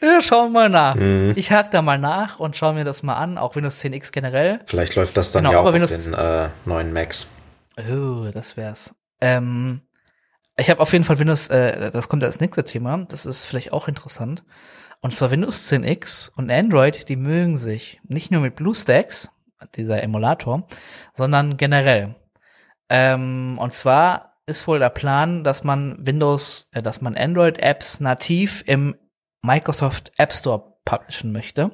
ja, schauen wir mal nach. Mhm. Ich hake da mal nach und schaue mir das mal an, auch Windows 10X generell. Vielleicht läuft das dann Genau, ja auch auf Windows- den äh, neuen Macs. Oh, das wär's. Ähm, ich habe auf jeden Fall Windows, äh, das kommt als nächste Thema, das ist vielleicht auch interessant. Und zwar Windows 10X und Android, die mögen sich nicht nur mit BlueStacks, dieser Emulator, sondern generell. Ähm, und zwar ist wohl der Plan, dass man Windows, äh, dass man Android-Apps nativ im Microsoft App Store publishen möchte.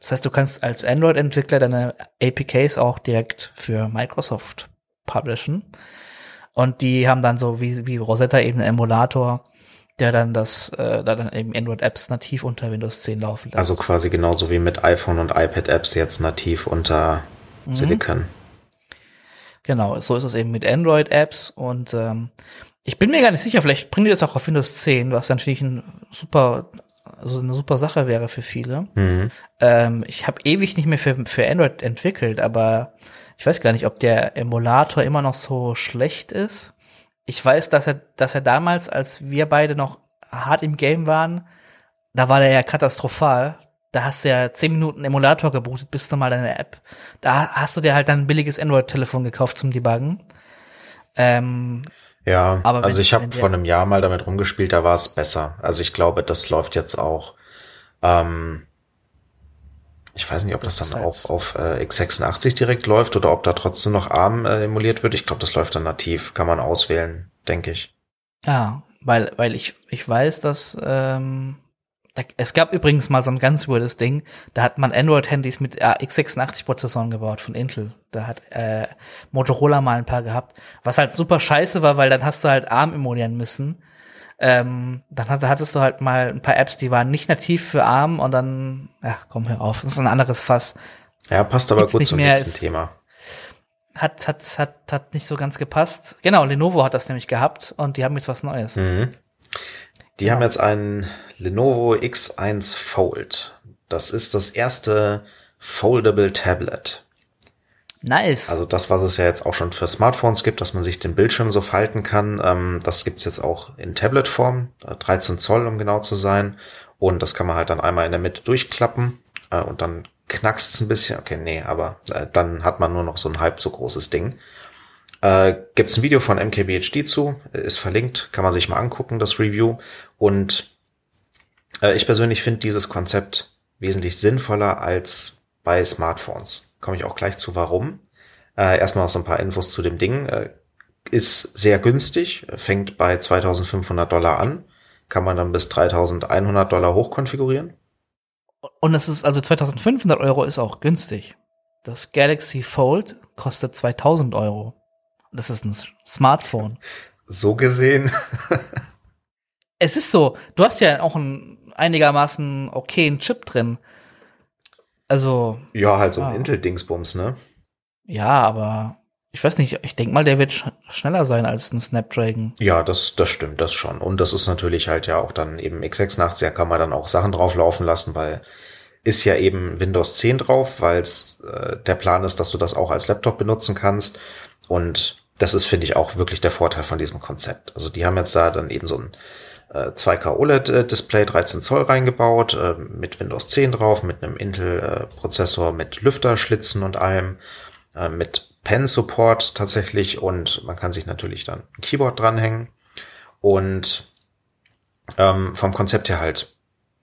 Das heißt, du kannst als Android-Entwickler deine APKs auch direkt für Microsoft publishen. Und die haben dann so wie, wie Rosetta eben einen Emulator, der dann das, äh, da dann eben Android-Apps nativ unter Windows 10 laufen lässt. Also quasi genauso wie mit iPhone und iPad-Apps jetzt nativ unter Mhm. Silicon. Genau, so ist es eben mit Android-Apps und ähm, ich bin mir gar nicht sicher, vielleicht bringen die das auch auf Windows 10, was natürlich ein super, also eine super Sache wäre für viele. Mhm. Ähm, ich habe ewig nicht mehr für, für Android entwickelt, aber ich weiß gar nicht, ob der Emulator immer noch so schlecht ist. Ich weiß, dass er, dass er damals, als wir beide noch hart im Game waren, da war der ja katastrophal. Da hast du ja zehn Minuten Emulator gebootet, bis du mal deine App. Da hast du dir halt dann ein billiges Android-Telefon gekauft zum Debuggen. Ähm, Ja, Aber also ich habe vor einem Jahr mal damit rumgespielt, da war es besser. Also ich glaube, das läuft jetzt auch. Ähm, ich weiß nicht, ob das, Das dann auf, halt- auf äh, x86 direkt läuft oder ob da trotzdem noch ARM äh, emuliert wird. Ich glaube, das läuft dann nativ. Kann man auswählen, denke ich. Ja, weil, weil ich, ich weiß, dass ähm, da, es gab übrigens mal so ein ganz weirdes Ding, da hat man Android-Handys mit äh, x86-Prozessoren gebaut von Intel. Da hat äh, Motorola mal ein paar gehabt, was halt super scheiße war, weil dann hast du halt ARM emulieren müssen. Ähm, dann hat, hattest du halt mal ein paar Apps, die waren nicht nativ für ARM und dann, ja, komm hör auf, das ist ein anderes Fass. Ja, passt aber Gibt's gut zum nächsten ist- Thema. Hat, hat, hat, hat nicht so ganz gepasst. Genau, Lenovo hat das nämlich gehabt und die haben jetzt was Neues. Mhm. Die haben jetzt einen Lenovo X1 Fold. Das ist das erste Foldable Tablet. Nice. Also das, was es ja jetzt auch schon für Smartphones gibt, dass man sich den Bildschirm so falten kann, ähm, das gibt's jetzt auch in Tablet-Form, äh, 13 Zoll, um genau zu sein. Und das kann man halt dann einmal in der Mitte durchklappen äh, und dann knackst's ein bisschen. Okay, nee, aber äh, dann hat man nur noch so ein halb so großes Ding. Äh, gibt's ein Video von MKBHD zu, äh, ist verlinkt, kann man sich mal angucken, das Review. Und äh, ich persönlich finde dieses Konzept wesentlich sinnvoller als bei Smartphones. Komme ich auch gleich zu, warum. Äh, erstmal noch so ein paar Infos zu dem Ding. Äh, ist sehr günstig, fängt bei 2500 Dollar an, kann man dann bis 3100 Dollar hochkonfigurieren. Und es ist also 2500 Euro ist auch günstig. Das Galaxy Fold kostet 2000 Euro. Das ist ein Smartphone. So gesehen, Es ist so, du hast ja auch einen einigermaßen okayen Chip drin. Also, ja, halt so ein Ah. Intel-Dingsbums, ne? ja, aber ich weiß nicht, ich denke mal, der wird sch schneller sein als ein Snapdragon. Ja, das, das stimmt, das schon. Und das ist natürlich halt ja auch dann eben x86, da kann man dann auch Sachen drauf laufen lassen, weil ist ja eben Windows 10 drauf, weil äh, der Plan ist, dass du das auch als Laptop benutzen kannst. Und das ist, finde ich, auch wirklich der Vorteil von diesem Konzept. Also die haben jetzt da dann eben so ein äh, 2K OLED-Display 13 Zoll reingebaut, äh, mit Windows 10 drauf, mit einem Intel-Prozessor, mit Lüfterschlitzen und allem, äh, mit Pen-Support tatsächlich und man kann sich natürlich dann ein Keyboard dranhängen und ähm, vom Konzept her halt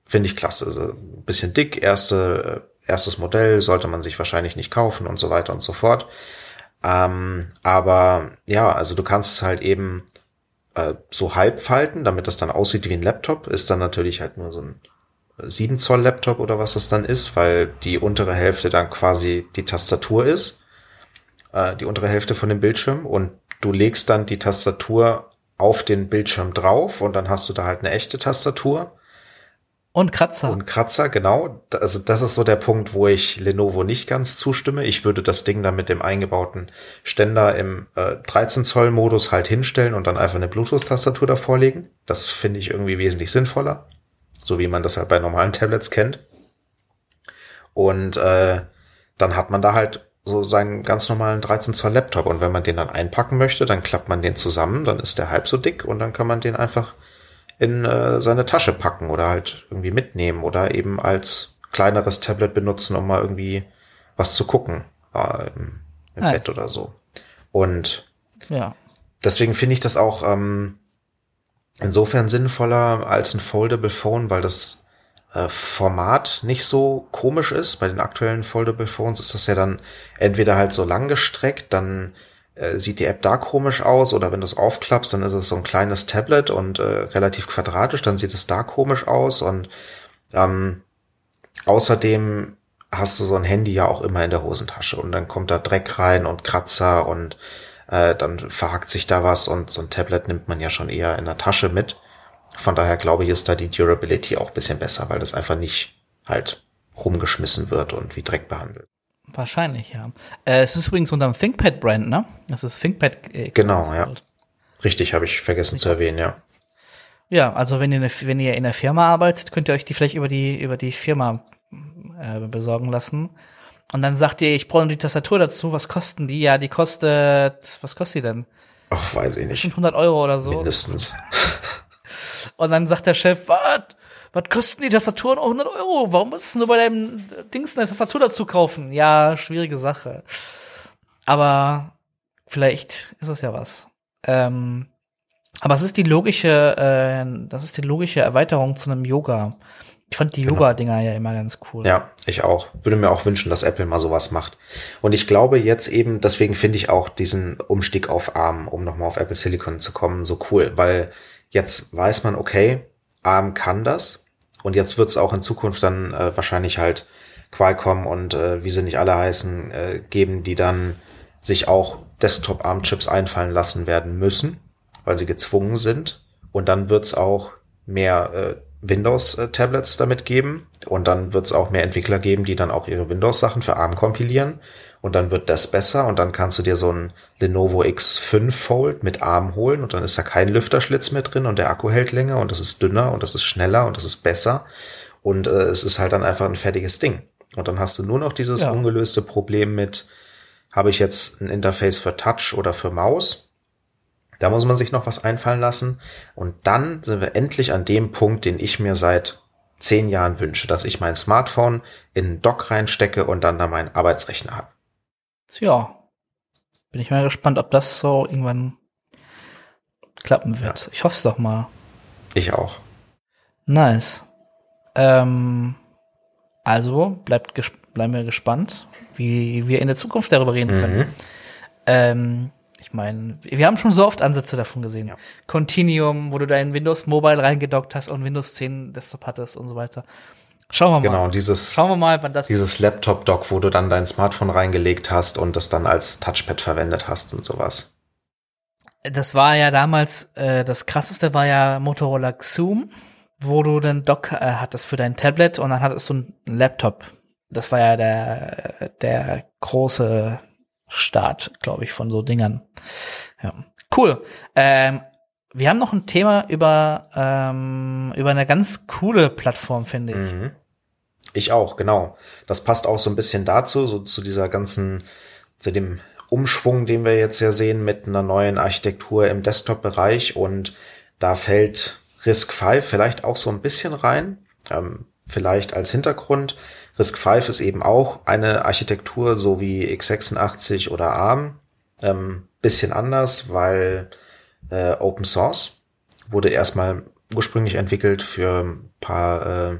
finde ich klasse. Also ein bisschen dick, erste, erstes Modell sollte man sich wahrscheinlich nicht kaufen und so weiter und so fort. Ähm, aber ja, also du kannst es halt eben äh, so halb falten, damit das dann aussieht wie ein Laptop. Ist dann natürlich halt nur so ein 7 Zoll Laptop oder was das dann ist, weil die untere Hälfte dann quasi die Tastatur ist. Äh, die untere Hälfte von dem Bildschirm und du legst dann die Tastatur auf den Bildschirm drauf und dann hast du da halt eine echte Tastatur. Und Kratzer. Und Kratzer, genau. Also das ist so der Punkt, wo ich Lenovo nicht ganz zustimme. Ich würde das Ding dann mit dem eingebauten Ständer im äh, 13 Zoll Modus halt hinstellen und dann einfach eine Bluetooth-Tastatur davor legen. Das finde ich irgendwie wesentlich sinnvoller. So wie man das halt bei normalen Tablets kennt. Und äh, dann hat man da halt so seinen ganz normalen 13 Zoll Laptop. Und wenn man den dann einpacken möchte, dann klappt man den zusammen, dann ist der halb so dick und dann kann man den einfach in äh, seine Tasche packen oder halt irgendwie mitnehmen oder eben als kleineres Tablet benutzen, um mal irgendwie was zu gucken äh, im, im Bett oder so. Und ja. deswegen finde ich das auch ähm, insofern sinnvoller als ein Foldable Phone, weil das äh, Format nicht so komisch ist. Bei den aktuellen Foldable Phones ist das ja dann entweder halt so lang gestreckt, dann äh, sieht die App da komisch aus oder wenn du es aufklappst, dann ist es so ein kleines Tablet und äh, relativ quadratisch, dann sieht es da komisch aus und ähm, außerdem hast du so ein Handy ja auch immer in der Hosentasche und dann kommt da Dreck rein und Kratzer und äh, dann verhakt sich da was und so ein Tablet nimmt man ja schon eher in der Tasche mit. Von daher glaube ich, ist da die Durability auch bisschen besser, weil das einfach nicht halt rumgeschmissen wird und wie Dreck behandelt. Wahrscheinlich, ja. Äh, es ist übrigens unter dem ThinkPad-Brand, ne? Das ist ThinkPad. Äh, genau, ja. Richtig, habe ich vergessen zu erwähnen, ja. Ja, also wenn ihr, eine, wenn ihr in der Firma arbeitet, könnt ihr euch die vielleicht über die, über die Firma äh, besorgen lassen. Und dann sagt ihr, ich brauche die Tastatur dazu, was kosten die? Ja, die kostet, was kostet die denn? Ach, weiß ich nicht. 100 Euro oder so. Mindestens. Und dann sagt der Chef, was? Was kosten die Tastaturen auch 100 Euro? Warum musst du nur bei deinem Dings eine Tastatur dazu kaufen? Ja, schwierige Sache. Aber vielleicht ist es ja was. Ähm, aber es ist die logische, äh, das ist die logische Erweiterung zu einem Yoga. Ich fand die genau. Yoga-Dinger ja immer ganz cool. Ja, ich auch. Würde mir auch wünschen, dass Apple mal sowas macht. Und ich glaube jetzt eben, deswegen finde ich auch diesen Umstieg auf ARM, um nochmal auf Apple Silicon zu kommen, so cool, weil jetzt weiß man, okay, ARM kann das. Und jetzt wird es auch in Zukunft dann äh, wahrscheinlich halt Qualcomm und äh, wie sie nicht alle heißen, äh, geben, die dann sich auch Desktop-ARM-Chips einfallen lassen werden müssen, weil sie gezwungen sind. Und dann wird es auch mehr äh, Windows-Tablets damit geben. Und dann wird es auch mehr Entwickler geben, die dann auch ihre Windows-Sachen für ARM kompilieren und dann wird das besser und dann kannst du dir so ein Lenovo X5 Fold mit Arm holen und dann ist da kein Lüfterschlitz mehr drin und der Akku hält länger und das ist dünner und das ist schneller und das ist besser und äh, es ist halt dann einfach ein fertiges Ding. Und dann hast du nur noch dieses ja. ungelöste Problem mit, habe ich jetzt ein Interface für Touch oder für Maus? Da muss man sich noch was einfallen lassen. Und dann sind wir endlich an dem Punkt, den ich mir seit zehn Jahren wünsche, dass ich mein Smartphone in einen Dock reinstecke und dann da meinen Arbeitsrechner habe. Tja, bin ich mal gespannt, ob das so irgendwann klappen wird. Ja. Ich hoffe es doch mal. Ich auch. Nice. Ähm, also bleibt bleiben wir gespannt, wie wir in der Zukunft darüber reden können. Mhm. Ähm, ich meine, wir haben schon so oft Ansätze davon gesehen. Ja. Continuum, wo du dein Windows Mobile reingedockt hast und Windows 10 Desktop hattest und so weiter. Schauen wir mal. Genau, dieses, Schauen wir mal, wann das dieses Laptop-Dock, wo du dann dein Smartphone reingelegt hast und das dann als Touchpad verwendet hast und sowas. Das war ja damals, äh, das krasseste war ja Motorola Xoom, wo du den Dock äh, hattest für dein Tablet und dann hattest du einen Laptop. Das war ja der, der große Start, glaube ich, von so Dingern. Ja. Cool. Ähm, wir haben noch ein Thema über, ähm, über eine ganz coole Plattform, finde ich. Mhm. Ich auch, genau. Das passt auch so ein bisschen dazu, so zu dieser ganzen, zu dem Umschwung, den wir jetzt ja sehen mit einer neuen Architektur im Desktop-Bereich und da fällt Risk 5 vielleicht auch so ein bisschen rein, ähm, vielleicht als Hintergrund. Risk 5 ist eben auch eine Architektur, so wie x86 oder ARM, ähm, bisschen anders, weil äh, Open Source wurde erstmal ursprünglich entwickelt für ein paar äh,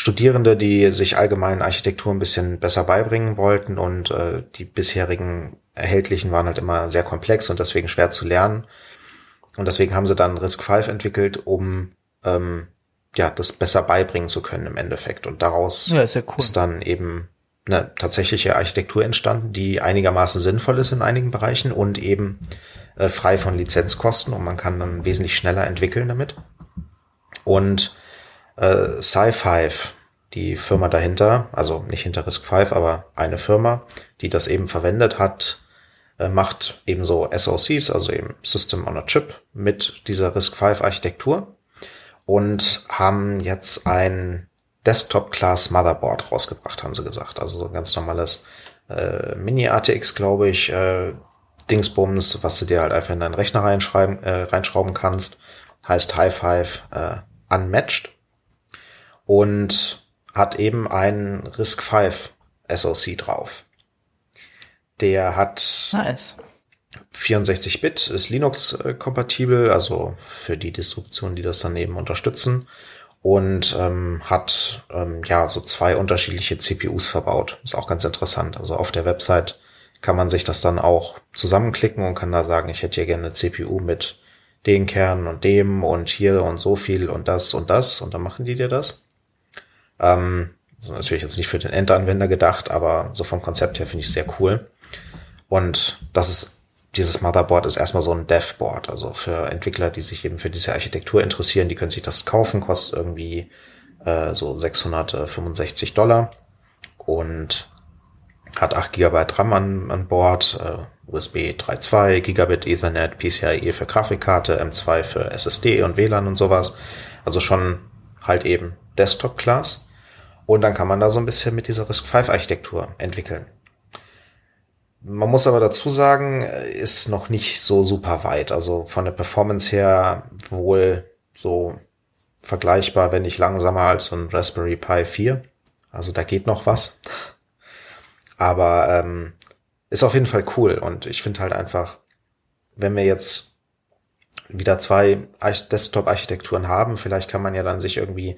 Studierende, die sich allgemein Architektur ein bisschen besser beibringen wollten und äh, die bisherigen erhältlichen waren halt immer sehr komplex und deswegen schwer zu lernen. Und deswegen haben sie dann Risk 5 entwickelt, um ähm, ja das besser beibringen zu können im Endeffekt. Und daraus Ja, ist ja cool. ist dann eben eine tatsächliche Architektur entstanden, die einigermaßen sinnvoll ist in einigen Bereichen und eben äh, frei von Lizenzkosten und man kann dann wesentlich schneller entwickeln damit. Und äh, Sci5, die Firma dahinter, also nicht hinter Risk 5, aber eine Firma, die das eben verwendet hat, äh, macht eben so SoCs, also eben System on a Chip mit dieser Risk 5 Architektur und haben jetzt ein Desktop-Class Motherboard rausgebracht, haben sie gesagt. Also so ein ganz normales äh, Mini-ATX, glaube ich, äh, Dingsbums, was du dir halt einfach in deinen Rechner reinschreiben, äh, reinschrauben kannst. Heißt High Five äh, Unmatched und hat eben einen Risk 5 SoC drauf. Der hat Nice. 64-Bit, ist Linux-kompatibel, also für die Distributionen, die das daneben unterstützen. Und ähm, hat ähm, ja so zwei unterschiedliche CPUs verbaut. Ist auch ganz interessant. Also auf der Website kann man sich das dann auch zusammenklicken und kann da sagen, ich hätte hier gerne eine CPU mit den Kernen und dem und hier und so viel und das und das und dann machen die dir das. Ähm, ist natürlich jetzt nicht für den Endanwender gedacht, aber so vom Konzept her finde ich sehr cool. Und das ist dieses Motherboard ist erstmal so ein Dev-Board, also für Entwickler, die sich eben für diese Architektur interessieren, die können sich das kaufen, kostet irgendwie äh, so 665 Dollar und hat 8 GB RAM an, an Bord, äh, USB 3.2, Gigabit Ethernet, PCIe für Grafikkarte, M2 für SSD und WLAN und sowas. Also schon halt eben Desktop-Class. Und dann kann man da so ein bisschen mit dieser RISC-V-Architektur entwickeln. Man muss aber dazu sagen, ist noch nicht so super weit. Also von der Performance her wohl so vergleichbar, wenn nicht langsamer als so ein Raspberry Pi 4. Also da geht noch was. Aber ähm, ist auf jeden Fall cool. Und ich finde halt einfach, wenn wir jetzt wieder zwei Arch- Desktop-Architekturen haben, vielleicht kann man ja dann sich irgendwie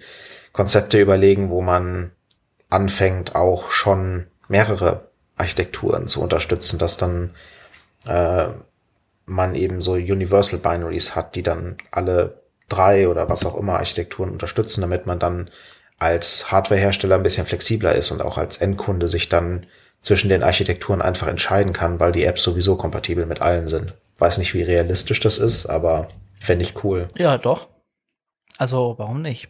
Konzepte überlegen, wo man anfängt, auch schon mehrere Architekturen zu unterstützen, dass dann äh, man eben so Universal Binaries hat, die dann alle drei oder was auch immer Architekturen unterstützen, damit man dann als Hardwarehersteller ein bisschen flexibler ist und auch als Endkunde sich dann zwischen den Architekturen einfach entscheiden kann, weil die Apps sowieso kompatibel mit allen sind. Weiß nicht, wie realistisch das ist, aber fände ich cool. Ja, doch. Also, warum nicht?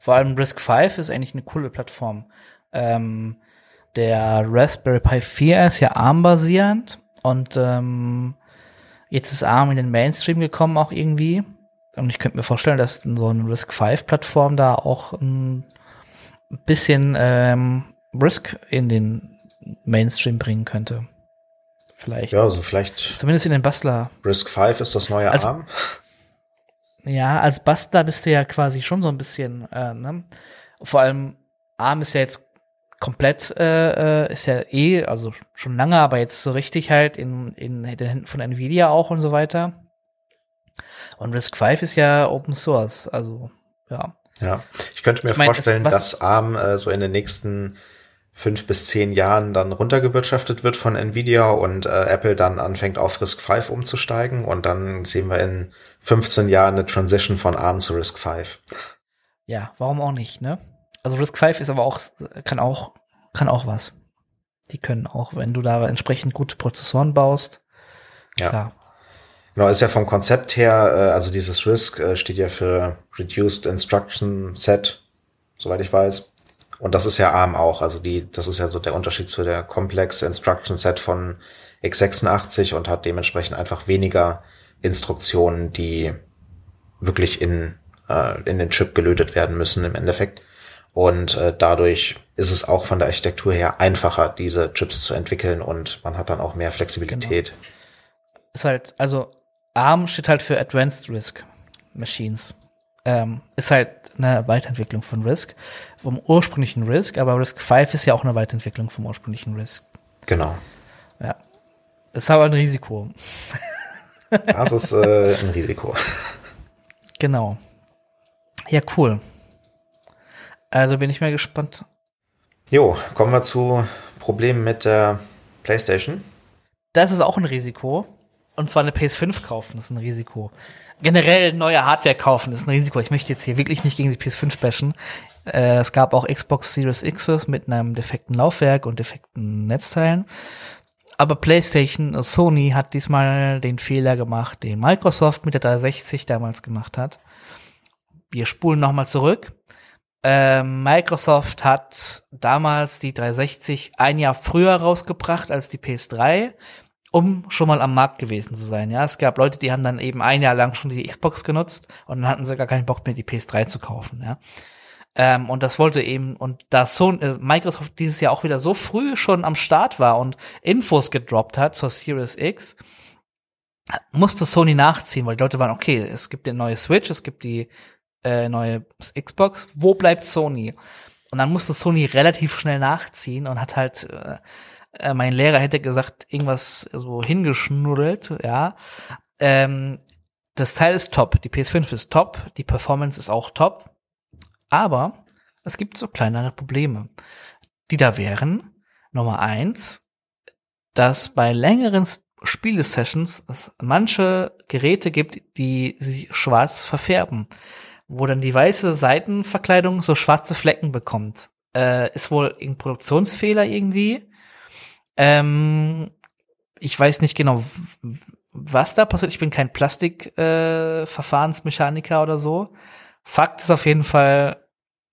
Vor allem Risk 5 ist eigentlich eine coole Plattform. Ähm, der Raspberry Pi 4 ist ja ARM-basierend und ähm, jetzt ist ARM in den Mainstream gekommen auch irgendwie. Und ich könnte mir vorstellen, dass so eine Risk 5-Plattform da auch ein bisschen ähm, Risk in den Mainstream bringen könnte. Vielleicht. Ja, also vielleicht Zumindest in den Bastler. Risk 5 ist das neue Also- ARM. Ja, als Bastler bist du ja quasi schon so ein bisschen, äh, ne? Vor allem ARM ist ja jetzt komplett, äh, äh, ist ja eh, also schon lange, aber jetzt so richtig halt in, in den Händen von Nvidia auch und so weiter. Und Risk 5 ist ja Open Source, also ja. Ja, ich könnte mir Ich mein, vorstellen, was- dass ARM äh, so in den nächsten fünf bis zehn Jahren dann runtergewirtschaftet wird von Nvidia und äh, Apple dann anfängt auf Risk 5 umzusteigen und dann sehen wir in 15 Jahren eine Transition von ARM zu Risk 5. Ja, warum auch nicht, ne? Also Risk 5 ist aber auch, kann auch, kann auch was. Die können auch, wenn du da entsprechend gute Prozessoren baust. Ja. Klar. Genau, ist ja vom Konzept her, äh, also dieses Risk äh, steht ja für Reduced Instruction Set, soweit ich weiß. Und das ist ja ARM auch. Also die, das ist ja so der Unterschied zu der Complex Instruction Set von x86 und hat dementsprechend einfach weniger Instruktionen, die wirklich in, äh, in den Chip gelötet werden müssen im Endeffekt. Und äh, dadurch ist es auch von der Architektur her einfacher, diese Chips zu entwickeln und man hat dann auch mehr Flexibilität. ist halt, also ARM steht halt für Advanced Risk Machines. Ähm, ist halt eine Weiterentwicklung von Risk, vom ursprünglichen Risk, aber Risk 5 ist ja auch eine Weiterentwicklung vom ursprünglichen Risk. Genau. Ja. Ist aber ein Risiko. Das ist äh, ein Risiko. Genau. Ja, cool. Also bin ich mal gespannt. Jo, kommen wir zu Problemen mit der PlayStation. Das ist auch ein Risiko. Und zwar eine PS5 kaufen, das ist ein Risiko. Generell neue Hardware kaufen ist ein Risiko. Ich möchte jetzt hier wirklich nicht gegen die PS5 bashen. Äh, es gab auch Xbox Series X's mit einem defekten Laufwerk und defekten Netzteilen. Aber PlayStation, Sony hat diesmal den Fehler gemacht, den Microsoft mit der 360 damals gemacht hat. Wir spulen nochmal zurück. Ähm, Microsoft hat damals die 360 ein Jahr früher rausgebracht als die PS3, um schon mal am Markt gewesen zu sein. Ja, es gab Leute, die haben dann eben ein Jahr lang schon die Xbox genutzt und dann hatten sie gar keinen Bock mehr, die PS3 zu kaufen. Ja. Ähm, und das wollte eben, und da Sony, äh, Microsoft dieses Jahr auch wieder so früh schon am Start war und Infos gedroppt hat zur Series X, musste Sony nachziehen, weil die Leute waren, okay, es gibt den neue Switch, es gibt die äh, neue Xbox, wo bleibt Sony? Und dann musste Sony relativ schnell nachziehen und hat halt, äh, äh mein Lehrer hätte gesagt, irgendwas so hingeschnuddelt, ja. Ähm, das Teil ist top, die PS5 ist top, die Performance ist auch top. Aber es gibt so kleinere Probleme, die da wären. Nummer eins, dass bei längeren Spielesessions es manche Geräte gibt, die sich schwarz verfärben, wo dann die weiße Seitenverkleidung so schwarze Flecken bekommt. Äh, ist wohl ein Produktionsfehler irgendwie. Ähm, ich weiß nicht genau, was da passiert. Ich bin kein Plastikverfahrensmechaniker äh, oder so. Fakt ist auf jeden Fall,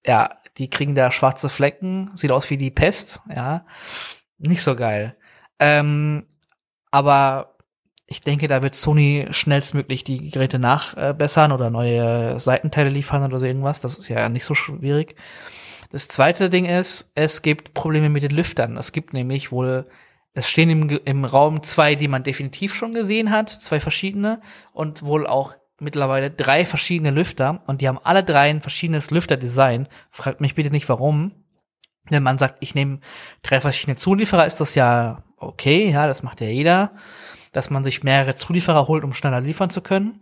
ja, die kriegen da schwarze Flecken, sieht aus wie die Pest, ja. Nicht so geil. Ähm, aber ich denke, da wird Sony schnellstmöglich die Geräte nachbessern oder neue Seitenteile liefern oder so irgendwas. Das ist ja nicht so schwierig. Das zweite Ding ist, es gibt Probleme mit den Lüftern. Es gibt nämlich wohl, es stehen im, im Raum zwei, die man definitiv schon gesehen hat, zwei verschiedene und wohl auch mittlerweile drei verschiedene Lüfter und die haben alle drei ein verschiedenes Lüfterdesign. Fragt mich bitte nicht warum. Wenn man sagt, ich nehme drei verschiedene Zulieferer, ist das ja okay, ja, das macht ja jeder, dass man sich mehrere Zulieferer holt, um schneller liefern zu können.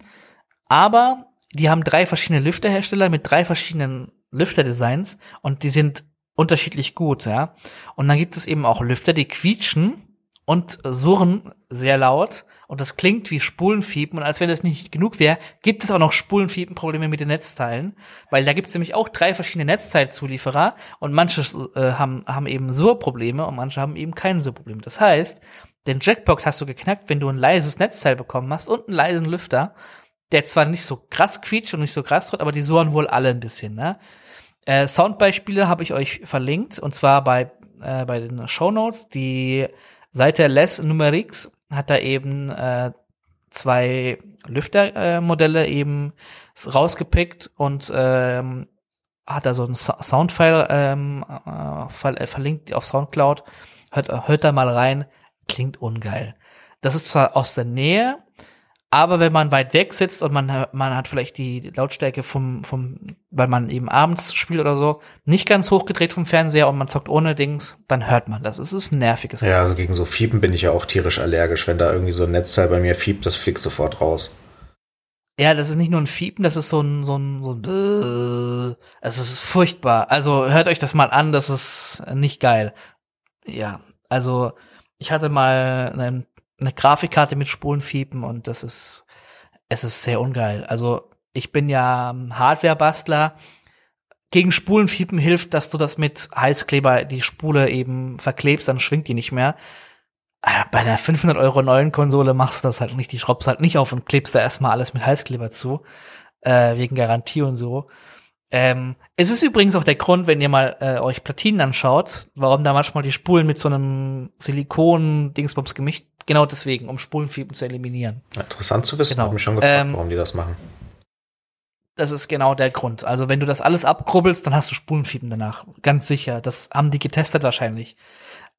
Aber die haben drei verschiedene Lüfterhersteller mit drei verschiedenen Lüfterdesigns und die sind unterschiedlich gut, ja. Und dann gibt es eben auch Lüfter, die quietschen und surren sehr laut und das klingt wie Spulenfiepen und als wenn das nicht genug wäre, gibt es auch noch Spulenfiepen-Probleme mit den Netzteilen, weil da gibt es nämlich auch drei verschiedene Netzteilzulieferer und manche äh, haben, haben eben Surrprobleme und manche haben eben kein Surrproblem. Das heißt, den Jackpot hast du geknackt, wenn du ein leises Netzteil bekommen hast und einen leisen Lüfter, der zwar nicht so krass quietscht und nicht so krass wird, aber die surren wohl alle ein bisschen, ne? Äh, Soundbeispiele habe ich euch verlinkt und zwar bei äh, bei den Show Notes. Die Seit der Les Numerix hat er eben äh, zwei Lüftermodelle äh, eben rausgepickt und ähm, hat da so einen Soundfile ähm, äh, ver äh, verlinkt auf Soundcloud. Hört, hört da mal rein. Klingt ungeil. Das ist zwar aus der Nähe, aber wenn man weit weg sitzt und man, man hat vielleicht die Lautstärke vom, vom, weil man eben abends spielt oder so, nicht ganz hochgedreht vom Fernseher und man zockt ohne Dings, dann hört man das. Es ist ein nerviges. Ja, also gegen so Fiepen bin ich ja auch tierisch allergisch. Wenn da irgendwie so ein Netzteil bei mir fiebt, das fliegt sofort raus. Ja, das ist nicht nur ein Fiepen, das ist so ein, so ein, so ein, es ist furchtbar. Also hört euch das mal an, das ist nicht geil. Ja, also ich hatte mal einen eine Grafikkarte mit Spulenfiepen und das ist, es ist sehr ungeil. Also ich bin ja Hardware-Bastler. Gegen Spulenfiepen hilft, dass du das mit Heißkleber die Spule eben verklebst, dann schwingt die nicht mehr. Bei einer 500 Euro neuen Konsole machst du das halt nicht, die schraubst halt nicht auf und klebst da erstmal alles mit Heißkleber zu, äh, wegen Garantie und so. Ähm, es ist übrigens auch der Grund, wenn ihr mal äh, euch Platinen anschaut, warum da manchmal die Spulen mit so einem Silikon-Dingsbums gemischt. Genau deswegen, um Spulenfieber zu eliminieren. Interessant zu wissen, genau. habe mich schon gefragt, ähm, warum die das machen. Das ist genau der Grund. Also wenn du das alles abkrubbelst, dann hast du Spulenfieber danach. Ganz sicher. Das haben die getestet wahrscheinlich.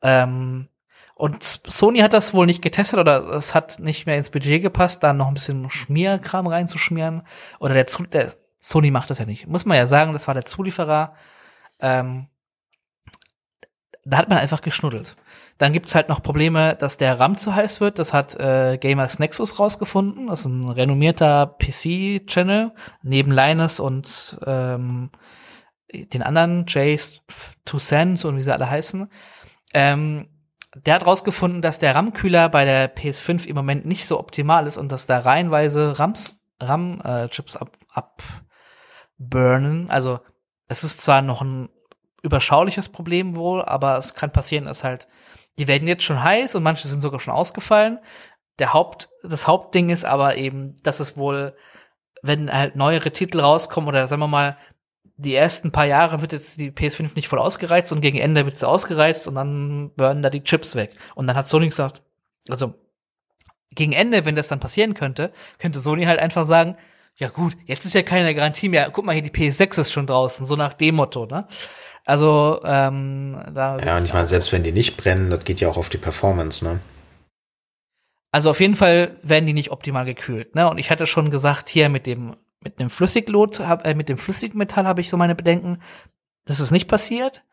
Ähm, und Sony hat das wohl nicht getestet oder es hat nicht mehr ins Budget gepasst, da noch ein bisschen Schmierkram reinzuschmieren. Oder der, der Sony macht das ja nicht. Muss man ja sagen, das war der Zulieferer. Ähm, da hat man einfach geschnuddelt. Dann gibt's halt noch Probleme, dass der RAM zu heiß wird. Das hat äh, Gamers Nexus rausgefunden. Das ist ein renommierter PC-Channel neben Linus und ähm, den anderen Two Cents und wie sie alle heißen. Ähm, der hat rausgefunden, dass der RAM-Kühler bei der PS5 im Moment nicht so optimal ist und dass da reihenweise Rams, RAM-Chips ab, abburnen. Also es ist zwar noch ein überschauliches Problem wohl, aber es kann passieren, dass halt, die werden jetzt schon heiß und manche sind sogar schon ausgefallen. Der Haupt, das Hauptding ist aber eben, dass es wohl, wenn halt neuere Titel rauskommen oder sagen wir mal, die ersten paar Jahre wird jetzt die PS5 nicht voll ausgereizt und gegen Ende wird sie ausgereizt und dann burnen da die Chips weg. Und dann hat Sony gesagt, also gegen Ende, wenn das dann passieren könnte, könnte Sony halt einfach sagen, ja gut, jetzt ist ja keine Garantie mehr. Guck mal hier, die PS6 ist schon draußen, so nach dem Motto, ne? Also, ähm, da. Ja, und ich meine, selbst wenn die nicht brennen, das geht ja auch auf die Performance, ne? Also auf jeden Fall werden die nicht optimal gekühlt, ne? Und ich hatte schon gesagt, hier mit dem mit dem Flüssiglot, hab, äh, mit dem Flüssigmetall habe ich so meine Bedenken. Das ist nicht passiert.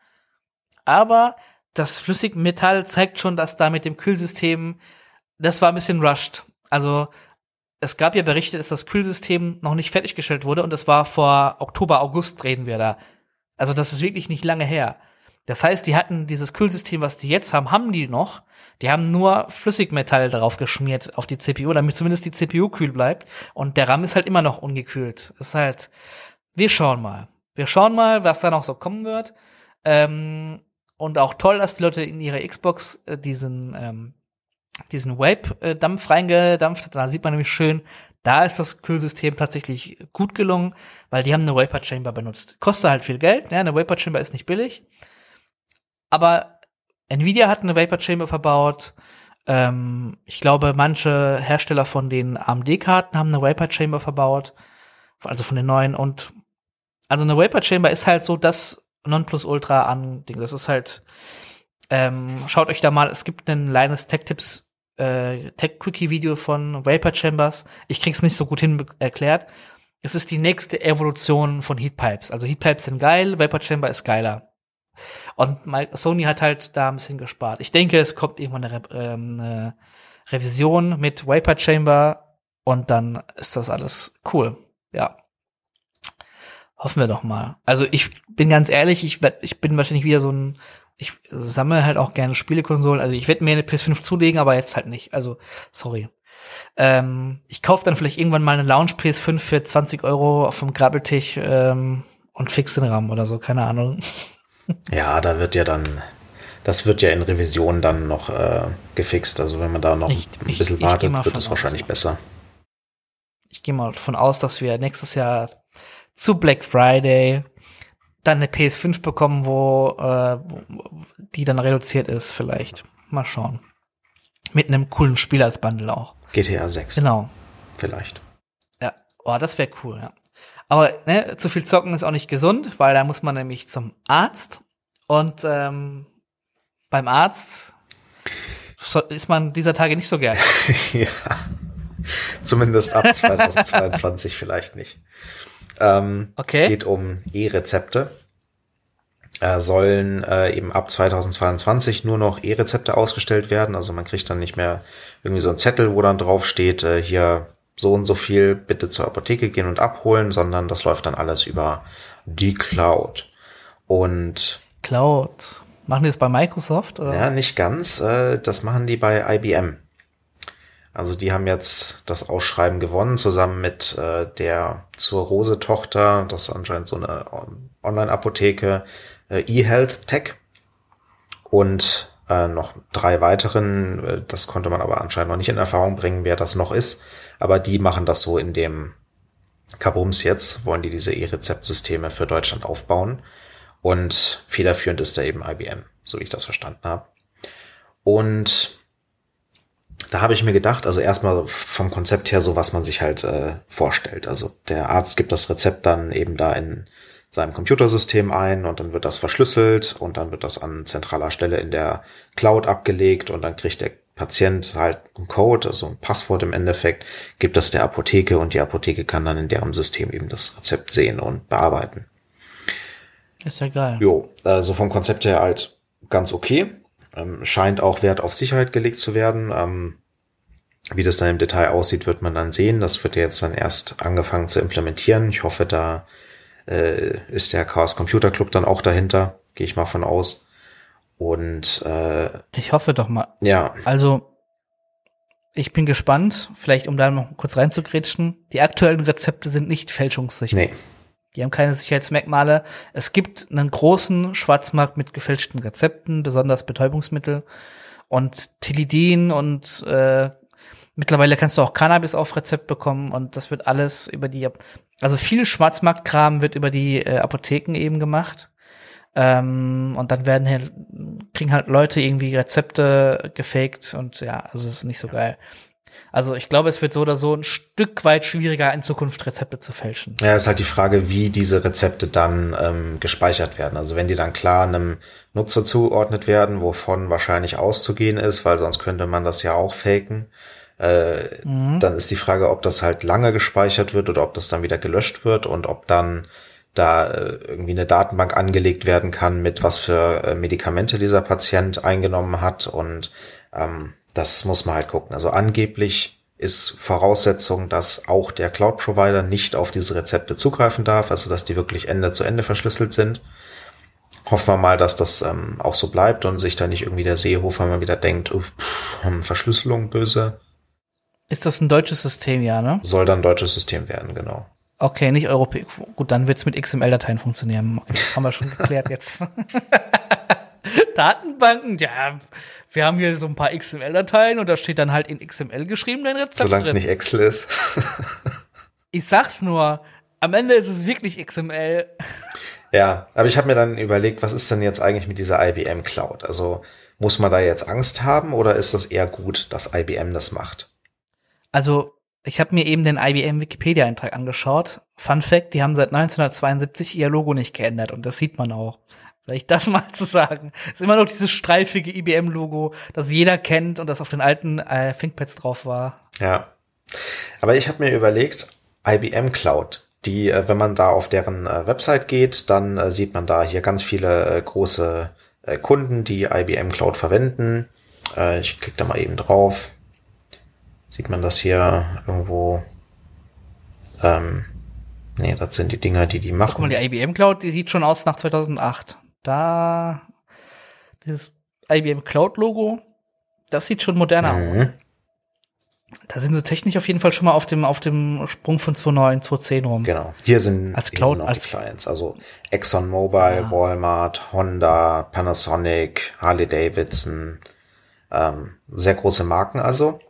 Aber das Flüssigmetall zeigt schon, dass da mit dem Kühlsystem, das war ein bisschen rushed. Also es gab ja Berichte, dass das Kühlsystem noch nicht fertiggestellt wurde und das war vor Oktober, August reden wir da. Also das ist wirklich nicht lange her. Das heißt, die hatten dieses Kühlsystem, was die jetzt haben, haben die noch. Die haben nur Flüssigmetall darauf geschmiert auf die CPU, damit zumindest die CPU kühl bleibt. Und der RAM ist halt immer noch ungekühlt. Ist halt, wir schauen mal. Wir schauen mal, was da noch so kommen wird. Ähm, und auch toll, dass die Leute in ihre Xbox äh, diesen ähm, diesen Vape-Dampf reingedampft hat. Da sieht man nämlich schön, da ist das Kühlsystem tatsächlich gut gelungen, weil die haben eine Vapor Chamber benutzt. Kostet halt viel Geld, ne? eine Vapor Chamber ist nicht billig. Aber Nvidia hat eine Vapor Chamber verbaut. Ähm, ich glaube, manche Hersteller von den AMD-Karten haben eine Vapor Chamber verbaut. Also von den neuen. Und also eine Vapor Chamber ist halt so das Nonplusultra an Ding. Das ist halt, ähm, schaut euch da mal, es gibt einen Linus Tech Tips äh, Tech Quickie Video von Vapor Chambers. Ich krieg's nicht so gut hin erklärt. Es ist die nächste Evolution von Heatpipes. Also Heatpipes sind geil, Vapor Chamber ist geiler. Und Sony hat halt da ein bisschen gespart. Ich denke, es kommt irgendwann eine, Re ähm, eine Revision mit Vapor Chamber und dann ist das alles cool. Ja. Hoffen wir doch mal. Also ich bin ganz ehrlich, ich, werd, ich bin wahrscheinlich wieder so ein ich sammle halt auch gerne Spielekonsolen. Also ich werde mir eine PS5 zulegen, aber jetzt halt nicht. Also, sorry. Ähm, ich kaufe dann vielleicht irgendwann mal eine Lounge PS5 für 20 Euro vom Grabbeltisch ähm, und fix den RAM oder so, keine Ahnung. Ja, da wird ja dann, das wird ja in Revision dann noch äh, gefixt. Also wenn man da noch ich, ein bisschen ich, wartet, ich wird es wahrscheinlich aus. besser. Ich gehe mal davon aus, dass wir nächstes Jahr zu Black Friday dann eine PS5 bekommen, wo, äh, die dann reduziert ist, vielleicht. Mal schauen. Mit einem coolen Spiel als Bundle auch. GTA 6. Genau. Vielleicht. Ja, oh, das wäre cool, ja. Aber ne, zu viel zocken ist auch nicht gesund, weil da muss man nämlich zum Arzt und ähm, beim Arzt ist man dieser Tage nicht so gern. ja. Zumindest ab 2022 vielleicht nicht. Ähm, okay. Geht um E-Rezepte. Äh, sollen äh, eben ab 2022 nur noch E-Rezepte ausgestellt werden. Also man kriegt dann nicht mehr irgendwie so ein Zettel, wo dann drauf steht, äh, hier so und so viel bitte zur Apotheke gehen und abholen, sondern das läuft dann alles über die Cloud. Und Cloud. Machen die das bei Microsoft? Oder? Ja, nicht ganz. Äh, das machen die bei IBM. Also die haben jetzt das Ausschreiben gewonnen, zusammen mit äh, der zur Rose-Tochter, das ist anscheinend so eine ähm, Online-Apotheke, äh, eHealth Tech. Und äh, noch drei weiteren, äh, das konnte man aber anscheinend noch nicht in Erfahrung bringen, wer das noch ist. Aber die machen das so in dem Kabums jetzt, wollen die diese E-Rezept-Systeme für Deutschland aufbauen. Und federführend ist da eben IBM, so wie ich das verstanden habe. Und da habe ich mir gedacht, also erstmal vom Konzept her so, was man sich halt äh, vorstellt. Also der Arzt gibt das Rezept dann eben da in seinem Computersystem ein und dann wird das verschlüsselt und dann wird das an zentraler Stelle in der Cloud abgelegt und dann kriegt der Patient halt einen Code, also ein Passwort im Endeffekt, gibt das der Apotheke und die Apotheke kann dann in deren System eben das Rezept sehen und bearbeiten. Ist ja geil. Jo, also vom Konzept her halt ganz okay. Ähm, scheint auch Wert auf Sicherheit gelegt zu werden. Ähm, wie das dann im Detail aussieht, wird man dann sehen. Das wird jetzt dann erst angefangen zu implementieren. Ich hoffe, da äh, ist der Chaos Computer Club dann auch dahinter. Gehe ich mal von aus. Und äh, ich hoffe doch mal. Ja. Also ich bin gespannt, vielleicht um da noch kurz reinzugrätschen. Die aktuellen Rezepte sind nicht fälschungssicher. Nee. Die haben keine Sicherheitsmerkmale. Es gibt einen großen Schwarzmarkt mit gefälschten Rezepten, besonders Betäubungsmittel und Tilidin und äh, mittlerweile kannst du auch Cannabis auf Rezept bekommen und das wird alles über die, also viel Schwarzmarktkram wird über die äh, Apotheken eben gemacht. Ähm, und dann werden halt, kriegen halt Leute irgendwie Rezepte gefaked und ja, also es ist nicht so geil. Also ich glaube, es wird so oder so ein Stück weit schwieriger, in Zukunft Rezepte zu fälschen. Ja, ist halt die Frage, wie diese Rezepte dann ähm, gespeichert werden. Also wenn die dann klar einem Nutzer zugeordnet werden, wovon wahrscheinlich auszugehen ist, weil sonst könnte man das ja auch faken. Äh, mhm. Dann ist die Frage, ob das halt lange gespeichert wird oder ob das dann wieder gelöscht wird und ob dann da äh, irgendwie eine Datenbank angelegt werden kann, mit was für äh, Medikamente dieser Patient eingenommen hat und ähm, das muss man halt gucken. Also angeblich ist Voraussetzung, dass auch der Cloud-Provider nicht auf diese Rezepte zugreifen darf, also dass die wirklich Ende zu Ende verschlüsselt sind. Hoffen wir mal, dass das ähm, auch so bleibt und sich da nicht irgendwie der Seehofer mal wieder denkt, uh, pff, Verschlüsselung böse. Ist das ein deutsches System, ja, ne? Soll dann ein deutsches System werden, genau. Okay, nicht europäisch. Gut, dann wird's mit XML-Dateien funktionieren. Okay, haben wir schon geklärt jetzt. Datenbanken, ja, wir haben hier so ein paar XML-Dateien und da steht dann halt in XML geschrieben dein Rezept. Solange es nicht Excel ist. ich sag's nur, am Ende ist es wirklich XML. Ja, aber ich habe mir dann überlegt, was ist denn jetzt eigentlich mit dieser IBM Cloud? Also muss man da jetzt Angst haben oder ist das eher gut, dass IBM das macht? Also ich habe mir eben den IBM Wikipedia-Eintrag angeschaut. Fun Fact, die haben seit 1972 ihr Logo nicht geändert und das sieht man auch. Vielleicht das mal zu sagen. Es ist immer noch dieses streifige IBM-Logo, das jeder kennt und das auf den alten äh, ThinkPads drauf war. Ja. Aber ich habe mir überlegt, IBM Cloud, die, äh, wenn man da auf deren äh, Website geht, dann äh, sieht man da hier ganz viele äh, große äh, Kunden, die IBM Cloud verwenden. Äh, ich klicke da mal eben drauf. Sieht man das hier irgendwo? Ähm, nee, das sind die Dinger, die die machen. Guck mal, die IBM Cloud, die sieht schon aus nach 2008 da dieses IBM Cloud Logo, das sieht schon moderner mhm. aus. Da sind sie technisch auf jeden Fall schon mal auf dem, auf dem Sprung von 2.9, 2.10 rum. Genau. Hier sind, als Cloud, hier als Clients. Also Exxon Mobil, ja. Walmart, Honda, Panasonic, Harley Davidson. Ähm, sehr große Marken also.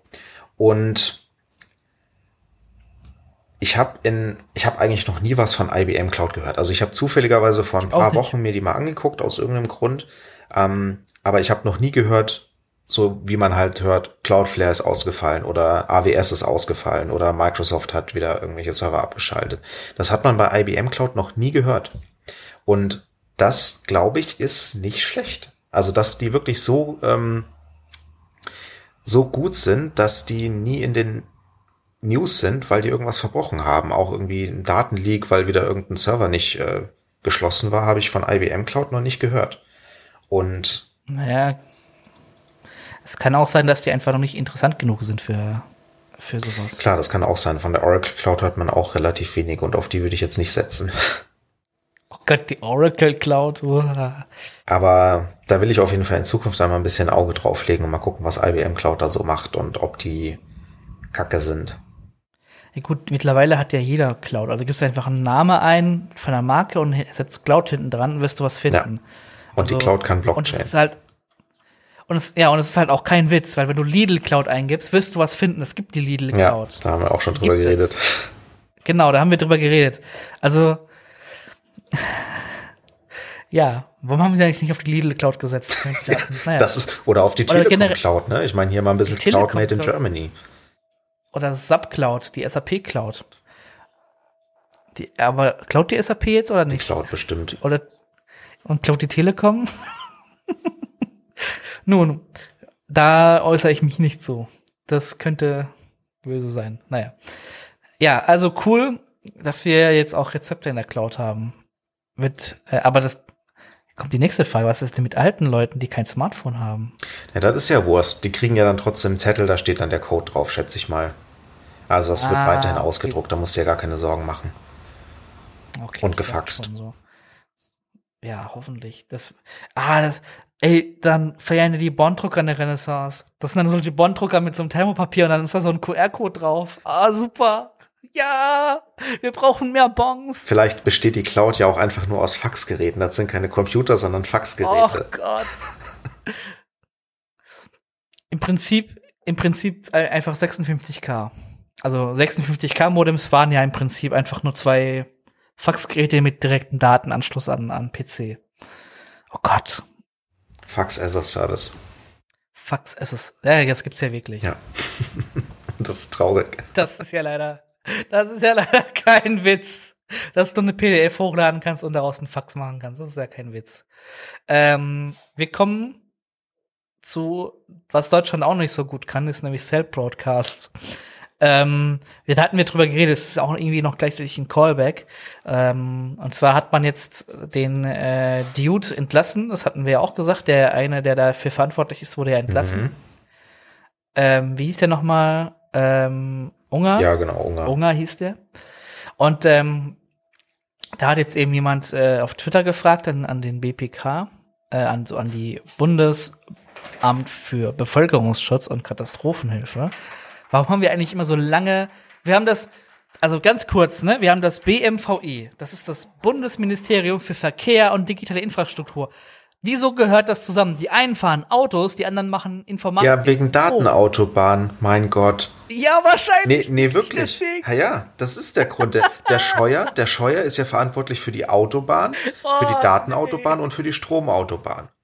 Und ich habe in, ich habe eigentlich noch nie was von IBM Cloud gehört. Also ich habe zufälligerweise vor ein paar Wochen mir die mal angeguckt aus irgendeinem Grund, ähm, aber ich habe noch nie gehört, so wie man halt hört, Cloudflare ist ausgefallen oder AWS ist ausgefallen oder Microsoft hat wieder irgendwelche Server abgeschaltet. Das hat man bei IBM Cloud noch nie gehört. Und das, glaube ich, ist nicht schlecht. Also, dass die wirklich so, ähm, so gut sind, dass die nie in den News sind, weil die irgendwas verbrochen haben. Auch irgendwie ein Datenleak, weil wieder irgendein Server nicht äh, geschlossen war, habe ich von IBM Cloud noch nicht gehört. Und naja, es kann auch sein, dass die einfach noch nicht interessant genug sind für, für sowas. Klar, das kann auch sein. Von der Oracle Cloud hat man auch relativ wenig und auf die würde ich jetzt nicht setzen. Oh Gott, die Oracle Cloud. Uah. Aber da will ich auf jeden Fall in Zukunft einmal ein bisschen Auge drauflegen und mal gucken, was IBM Cloud da so macht und ob die Kacke sind. Ja gut, mittlerweile hat ja jeder Cloud. Also gibst du einfach einen Namen ein von der Marke und setzt Cloud hinten dran, wirst du was finden. Ja. Und also, die Cloud kann Blockchain. Und es ist halt und es, ja, und es ist halt auch kein Witz, weil wenn du Lidl Cloud eingibst, wirst du was finden. Es gibt die Lidl Cloud. Ja, da haben wir auch schon drüber geredet. Es. Genau, da haben wir drüber geredet. Also, ja, warum haben wir eigentlich nicht auf die Lidl Cloud gesetzt? Naja. Das ist, oder auf die Telekom Cloud, ne? Ich meine, hier mal ein bisschen Cloud made in Germany oder SAP-Cloud, die SAP-Cloud. Die, aber klaut die SAP jetzt oder nicht? Die Cloud bestimmt. Oder und klaut die Telekom? Nun, da äußere ich mich nicht so. Das könnte böse sein. Naja. Ja, also cool, dass wir jetzt auch Rezepte in der Cloud haben. Mit, äh, aber das, Kommt die nächste Frage, was ist denn mit alten Leuten, die kein Smartphone haben? Ja, das ist ja Wurst. Die kriegen ja dann trotzdem einen Zettel, da steht dann der Code drauf, schätze ich mal. Also das wird Ah, weiterhin okay. ausgedruckt, da musst du dir gar keine Sorgen machen. Okay, Und gefaxt. So. Ja, hoffentlich. Das, ah, das, ey, dann feiern die Bonddrucker eine Renaissance. Das sind dann solche Bonddrucker mit so einem Thermopapier und dann ist da so ein QR-Code drauf. Ah, super. Ja, wir brauchen mehr Bons. Vielleicht besteht die Cloud ja auch einfach nur aus Faxgeräten. Das sind keine Computer, sondern Oh Faxgeräte. Gott. Im Prinzip, im Prinzip einfach 56k. Also 56k Modems waren ja im Prinzip einfach nur zwei Faxgeräte mit direktem Datenanschluss an, an PC. Oh Gott. Fax as a Service. Fax SS. Ja, jetzt gibt's ja wirklich. Ja. Das ist traurig. Das ist ja leider, das ist ja leider kein Witz. Dass du eine PDF hochladen kannst und daraus einen Fax machen kannst. Das ist ja kein Witz. Ähm, wir kommen zu, was Deutschland auch nicht so gut kann, ist nämlich Self-Broadcast. Ähm, da hatten wir drüber geredet, es ist auch irgendwie noch gleichzeitig ein Callback. Ähm, und zwar hat man jetzt den äh, Dude entlassen, das hatten wir ja auch gesagt, der eine, der dafür verantwortlich ist, wurde ja entlassen. Mhm. Ähm, wie hieß der nochmal? Ähm, Unger? Ja, genau, Ungarn. Unger hieß der. Und ähm, da hat jetzt eben jemand äh, auf Twitter gefragt an, an den BPK, äh, an, so an die Bundesamt für Bevölkerungsschutz und Katastrophenhilfe. Warum haben wir eigentlich immer so lange? Wir haben das, also ganz kurz, ne? Wir haben das BMVI, das ist das Bundesministerium für Verkehr und digitale Infrastruktur. Wieso gehört das zusammen? Die einen fahren Autos, die anderen machen Informatik. Ja, wegen Datenautobahn, mein Gott. Ja, wahrscheinlich. Nee, nee, wirklich. Ja, ja, das ist der Grund. Der, der Scheuer, der Scheuer ist ja verantwortlich für die Autobahn, für Oh, die Datenautobahn und für die Stromautobahn.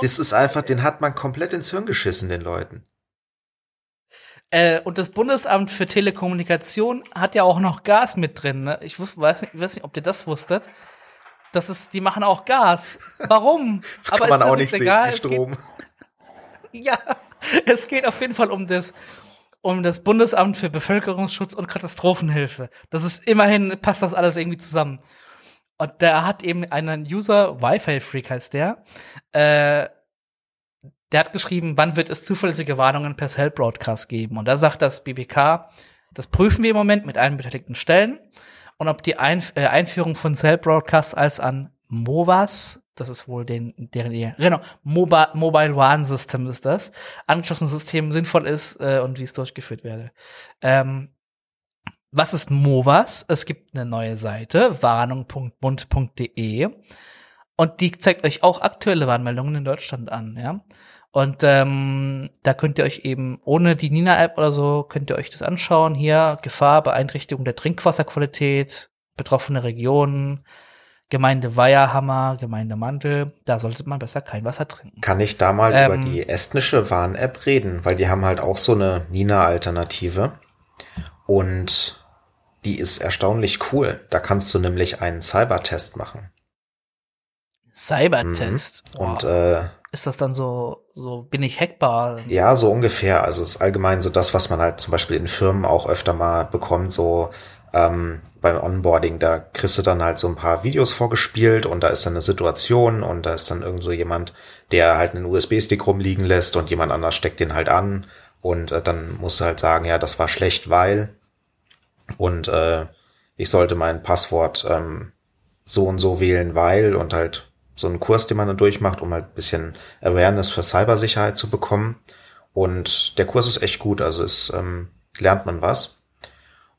Das ist einfach, den hat man komplett ins Hirn geschissen, den Leuten. Äh, und das Bundesamt für Telekommunikation hat ja auch noch Gas mit drin. Ne? Ich wus weiß, nicht, weiß nicht, ob ihr das wusstet. Das ist, die machen auch Gas. Warum? Kann man ist auch nicht sehen, egal. geht, Strom. ja, es geht auf jeden Fall um das, um das Bundesamt für Bevölkerungsschutz und Katastrophenhilfe. Das ist immerhin, passt das alles irgendwie zusammen. Und da hat eben einen User, Wi-Fi-Freak heißt der, äh, der hat geschrieben, wann wird es zuverlässige Warnungen per Cell Broadcast geben? Und da sagt das BBK, das prüfen wir im Moment mit allen beteiligten Stellen. Und ob die Einf äh, Einführung von Cell Broadcast als an MOVAS, das ist wohl den, deren, genau, Mobile, Mobile One System ist das, angeschlossenes System sinnvoll ist äh, und wie es durchgeführt werde. Ähm, was ist MOVAS? Es gibt eine neue Seite, warnung.bund.de und die zeigt euch auch aktuelle Warnmeldungen in Deutschland an, ja. Und ähm, da könnt ihr euch eben ohne die Nina-App oder so, könnt ihr euch das anschauen. Hier Gefahr, Beeinträchtigung der Trinkwasserqualität, betroffene Regionen, Gemeinde Weiherhammer, Gemeinde Mandel. Da sollte man besser kein Wasser trinken. Kann ich da mal Ähm. über die estnische Warn-App reden, weil die haben halt auch so eine Nina-Alternative und die ist erstaunlich cool. Da kannst du nämlich einen Cybertest machen. Cybertest. Mhm. Und Wow. äh, ist das dann so, so bin ich hackbar? Ja, so ungefähr. Also es ist allgemein so das, was man halt zum Beispiel in Firmen auch öfter mal bekommt, so ähm, beim Onboarding, da kriegst du dann halt so ein paar Videos vorgespielt und da ist dann eine Situation und da ist dann irgend so jemand, der halt einen USB-Stick rumliegen lässt und jemand anders steckt den halt an und äh, dann musst du halt sagen, ja, das war schlecht, weil und äh, ich sollte mein Passwort ähm, so und so wählen, weil und halt so einen Kurs, den man dann durchmacht, um halt ein bisschen Awareness für Cybersicherheit zu bekommen. Und der Kurs ist echt gut, also es ähm, lernt man was.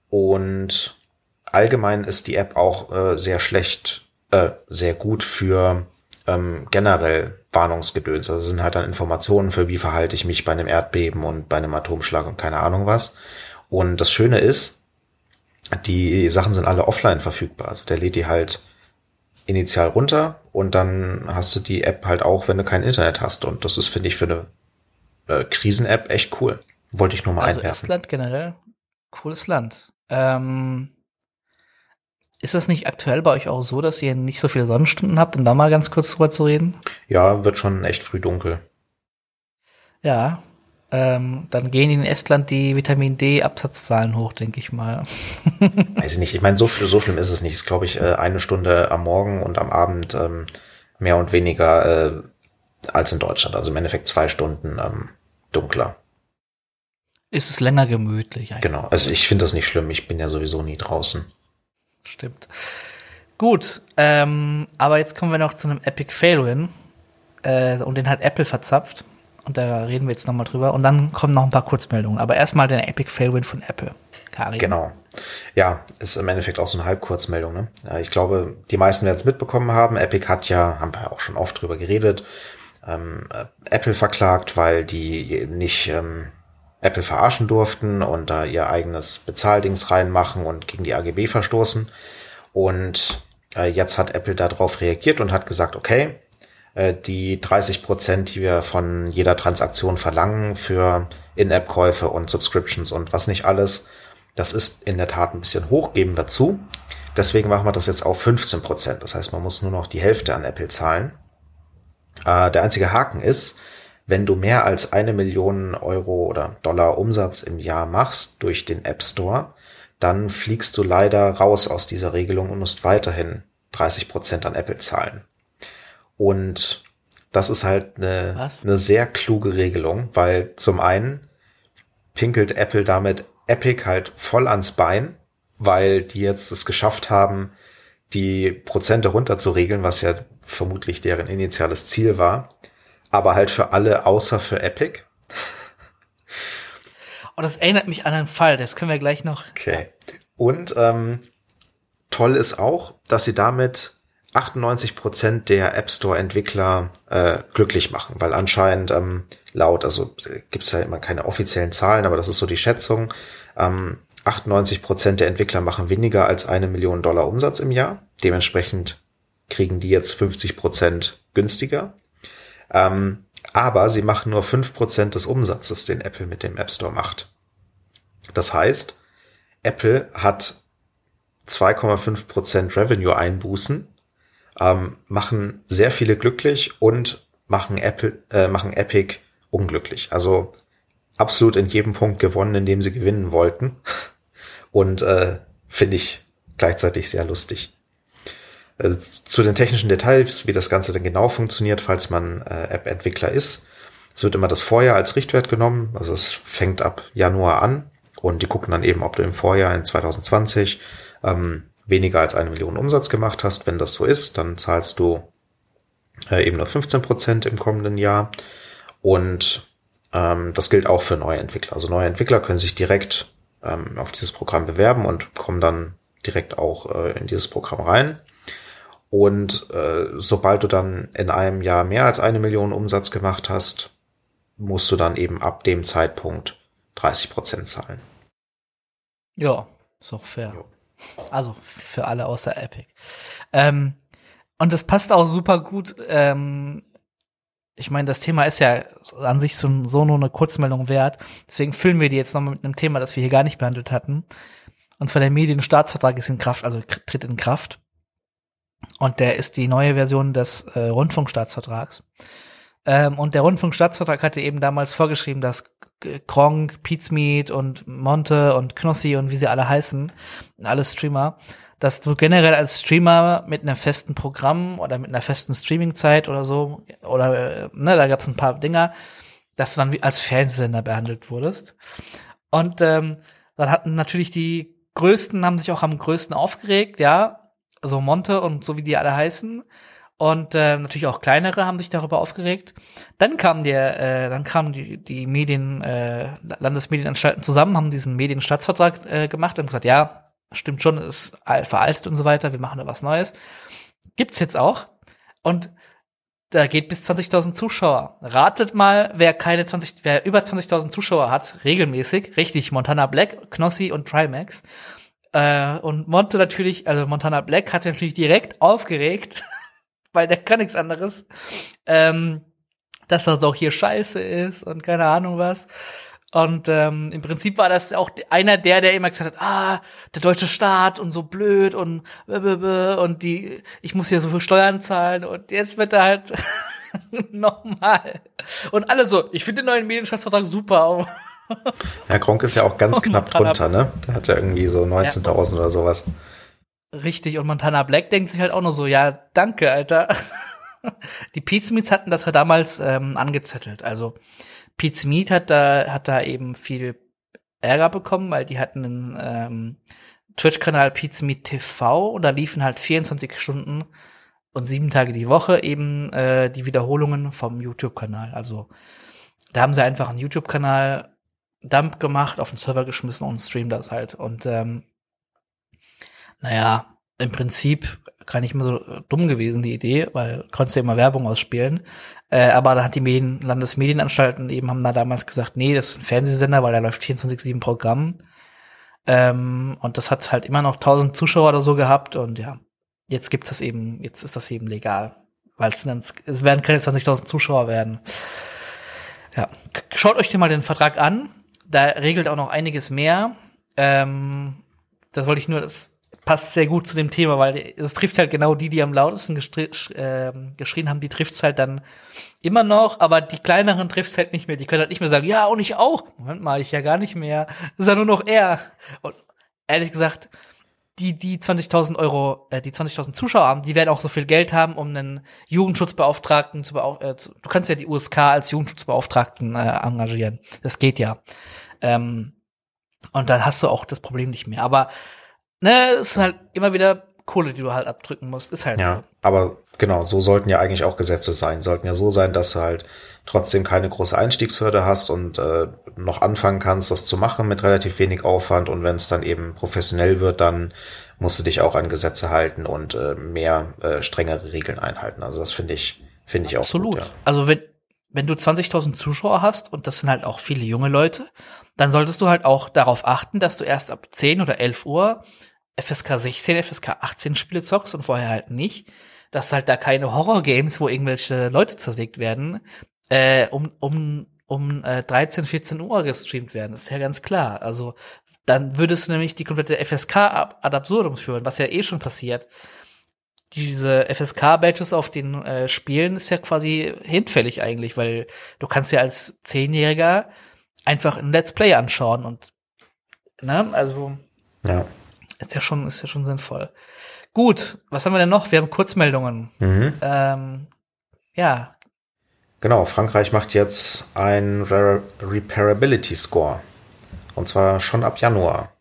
Und allgemein ist die App auch äh, sehr schlecht, äh, sehr gut für ähm, generell Warnungsgedöns. Also sind halt dann Informationen für wie verhalte ich mich bei einem Erdbeben und bei einem Atomschlag und keine Ahnung was. Und das Schöne ist, die Sachen sind alle offline verfügbar. Also der lädt die halt initial runter und dann hast du die App halt auch, wenn du kein Internet hast. Und das ist, finde ich, für eine äh, Krisen-App echt cool. Wollte ich nur mal Also einwerfen. Estland generell, cooles Land. Ähm, ist das nicht aktuell bei euch auch so, dass ihr nicht so viele Sonnenstunden habt, um da mal ganz kurz drüber zu reden? Ja, wird schon echt früh dunkel. Ja. Ähm, dann gehen in Estland die Vitamin D-Absatzzahlen hoch, denke ich mal. Weiß ich nicht. Ich meine, so, viel- so schlimm ist es nicht. Es ist, glaube ich, äh, eine Stunde am Morgen und am Abend ähm, mehr und weniger äh, als in Deutschland. Also im Endeffekt zwei Stunden ähm, dunkler. Ist es länger gemütlich eigentlich? Genau, also ich finde das nicht schlimm. Ich bin ja sowieso nie draußen. Stimmt. Gut, ähm, aber jetzt kommen wir noch zu einem Epic Fail-Win. Äh, und den hat Apple verzapft. Und da reden wir jetzt nochmal drüber. Und dann kommen noch ein paar Kurzmeldungen. Aber erstmal der Epic Fail-Win von Apple. Karin. Genau. Ja, ist im Endeffekt auch so eine Halbkurzmeldung. Ne? Ich glaube, die meisten werden es mitbekommen haben. Epic hat ja, haben wir auch schon oft drüber geredet, ähm, Apple verklagt, weil die nicht ähm, Apple verarschen durften und da ihr eigenes Bezahldings reinmachen und gegen die AGB verstoßen. Und äh, jetzt hat Apple darauf reagiert und hat gesagt, okay, äh, die 30 Prozent, die wir von jeder Transaktion verlangen für In-App-Käufe und Subscriptions und was nicht alles, das ist in der Tat ein bisschen hoch, geben wir zu. Deswegen machen wir das jetzt auf 15 Prozent. Das heißt, man muss nur noch die Hälfte an Apple zahlen. Äh, der einzige Haken ist, wenn du mehr als eine Million Euro oder Dollar Umsatz im Jahr machst durch den App Store, dann fliegst du leider raus aus dieser Regelung und musst weiterhin 30 Prozent an Apple zahlen. Und das ist halt eine, eine sehr kluge Regelung, weil zum einen pinkelt Apple damit Epic halt voll ans Bein, weil die jetzt es geschafft haben, die Prozente runterzuregeln, was ja vermutlich deren initiales Ziel war, aber halt für alle außer für Epic. Oh, das erinnert mich an einen Fall, das können wir gleich noch. Okay. Und ähm, toll ist auch, dass sie damit 98 Prozent der App Store Entwickler äh, glücklich machen, weil anscheinend ähm, laut, also äh, gibt's ja immer keine offiziellen Zahlen, aber das ist so die Schätzung, ähm, 98 Prozent der Entwickler machen weniger als eine Million Dollar Umsatz im Jahr. Dementsprechend kriegen die jetzt 50 Prozent günstiger. Ähm, aber sie machen nur fünf Prozent des Umsatzes, den Apple mit dem App Store macht. Das heißt, Apple hat 2,5 Prozent Revenue Einbußen, ähm, machen sehr viele glücklich und machen Apple, äh, machen Epic unglücklich. Also absolut in jedem Punkt gewonnen, in dem sie gewinnen wollten. Und äh, finde ich gleichzeitig sehr lustig. Also zu den technischen Details, wie das Ganze denn genau funktioniert, falls man äh, App-Entwickler ist. Es wird immer das Vorjahr als Richtwert genommen. Also es fängt ab Januar an und die gucken dann eben, ob du im Vorjahr in 2020 ähm, weniger als eine Million Umsatz gemacht hast. Wenn das so ist, dann zahlst du äh, eben nur 15 Prozent im kommenden Jahr. Und ähm, das gilt auch für neue Entwickler. Also neue Entwickler können sich direkt ähm, auf dieses Programm bewerben und kommen dann direkt auch äh, in dieses Programm rein. Und äh, sobald du dann in einem Jahr mehr als eine Million Umsatz gemacht hast, musst du dann eben ab dem Zeitpunkt 30 Prozent zahlen. Ja, ist auch fair. Jo. Also für alle außer Epic. Ähm, und das passt auch super gut ähm, ich meine, das Thema ist ja an sich so, so nur eine Kurzmeldung wert. Deswegen füllen wir die jetzt noch mit einem Thema, das wir hier gar nicht behandelt hatten. Und zwar der Medienstaatsvertrag ist in Kraft, also tritt in Kraft. Und der ist die neue Version des äh, Rundfunkstaatsvertrags. Ähm, und der Rundfunkstaatsvertrag hatte eben damals vorgeschrieben, dass Kronk, Pizmeet und Monte und Knossi und wie sie alle heißen, alle Streamer, dass du generell als Streamer mit einem festen Programm oder mit einer festen Streamingzeit oder so, oder äh, ne, da gab es ein paar Dinger, dass du dann wie als Fernsehsender behandelt wurdest. Und ähm, dann hatten natürlich die größten, haben sich auch am größten aufgeregt, ja, so Monte und so wie die alle heißen. Und äh, natürlich auch kleinere haben sich darüber aufgeregt. Dann kam der, äh, dann kamen die, die Medien, äh, Landesmedienanstalten zusammen, haben diesen Medienstaatsvertrag äh, gemacht und gesagt, ja, stimmt schon, ist veraltet und so weiter, wir machen da was Neues. Gibt's jetzt auch. Und da geht bis 20.000 Zuschauer. Ratet mal, wer keine 20, wer über 20.000 Zuschauer hat, regelmäßig, richtig, Montana Black, Knossi und Trimax. Äh, und Monte natürlich, also Montana Black hat sich natürlich direkt aufgeregt, weil der kann nichts anderes, ähm, dass das doch hier scheiße ist und keine Ahnung was. Und ähm, im Prinzip war das auch einer der, der immer gesagt hat, ah, der deutsche Staat und so blöd und und die, ich muss hier so viel Steuern zahlen und jetzt wird er halt nochmal. Und alle so, ich finde den neuen Medienstaatsvertrag super. Herr Kronk ist ja auch ganz knapp drunter, ne? Der hat ja irgendwie so 19.000 ja. oder sowas. Richtig, und Montana Black denkt sich halt auch nur so, ja, danke, Alter. die Pizza Meets hatten das ja damals ähm, angezettelt. Also Pizza Meet hat da, hat da eben viel Ärger bekommen, weil die hatten einen ähm, Twitch-Kanal Pizza Meet TV und da liefen halt 24 Stunden und sieben Tage die Woche eben äh, die Wiederholungen vom YouTube-Kanal. Also da haben sie einfach einen YouTube-Kanal Dump gemacht, auf den Server geschmissen und streamen das halt. Und ähm, naja, im Prinzip gar nicht mehr so dumm gewesen, die Idee, weil konntest ja immer Werbung ausspielen. Äh, aber da hat die Medien, Landesmedienanstalten eben haben da damals gesagt, nee, das ist ein Fernsehsender, weil da läuft 24-7 Programm. Ähm, und das hat halt immer noch 1000 Zuschauer oder so gehabt und ja, jetzt gibt es eben, jetzt ist das eben legal. Weil es, es werden keine 20.000 Zuschauer werden. Ja, schaut euch den mal den Vertrag an. Da regelt auch noch einiges mehr. Ähm, das wollte ich nur, das passt sehr gut zu dem Thema, weil es trifft halt genau die, die am lautesten äh, geschrien haben, die trifft es halt dann immer noch, aber die kleineren trifft es halt nicht mehr. Die können halt nicht mehr sagen, ja, und ich auch. Moment mal, ich ja gar nicht mehr. Das ist ja nur noch er. Und ehrlich gesagt, die, die 20.000 Euro, äh, die 20.000 Zuschauer haben, die werden auch so viel Geld haben, um einen Jugendschutzbeauftragten zu, beauf äh, zu du kannst ja die USK als Jugendschutzbeauftragten äh, engagieren. Das geht ja. Ähm, und dann hast du auch das Problem nicht mehr. Aber ne, es ist halt immer wieder Kohle, die du halt abdrücken musst. Ist halt ja, so. Aber genau, so sollten ja eigentlich auch Gesetze sein. Sollten ja so sein, dass du halt trotzdem keine große Einstiegshürde hast und äh, noch anfangen kannst, das zu machen mit relativ wenig Aufwand. Und wenn es dann eben professionell wird, dann musst du dich auch an Gesetze halten und äh, mehr äh, strengere Regeln einhalten. Also das finde ich, finde ich Absolut. auch gut. Ja. Also wenn, wenn du 20.000 Zuschauer hast und das sind halt auch viele junge Leute, dann solltest du halt auch darauf achten, dass du erst ab 10 oder 11 Uhr FSK 16, FSK 18 Spiele zockst und vorher halt nicht. Dass halt da keine Horror-Games, wo irgendwelche Leute zersägt werden, äh, um, um, um äh, 13, 14 Uhr gestreamt werden. Ist ja ganz klar. Also dann würdest du nämlich die komplette FSK ad absurdum führen, was ja eh schon passiert. Diese FSK-Badges auf den äh, Spielen ist ja quasi hinfällig eigentlich, weil du kannst ja als Zehnjähriger einfach ein Let's Play anschauen und ne, also ja. Ist ja schon, ist ja schon sinnvoll. Gut, was haben wir denn noch? Wir haben Kurzmeldungen. Mhm. Ähm, ja. Genau, Frankreich macht jetzt ein Re Repairability Score. Und zwar schon ab Januar.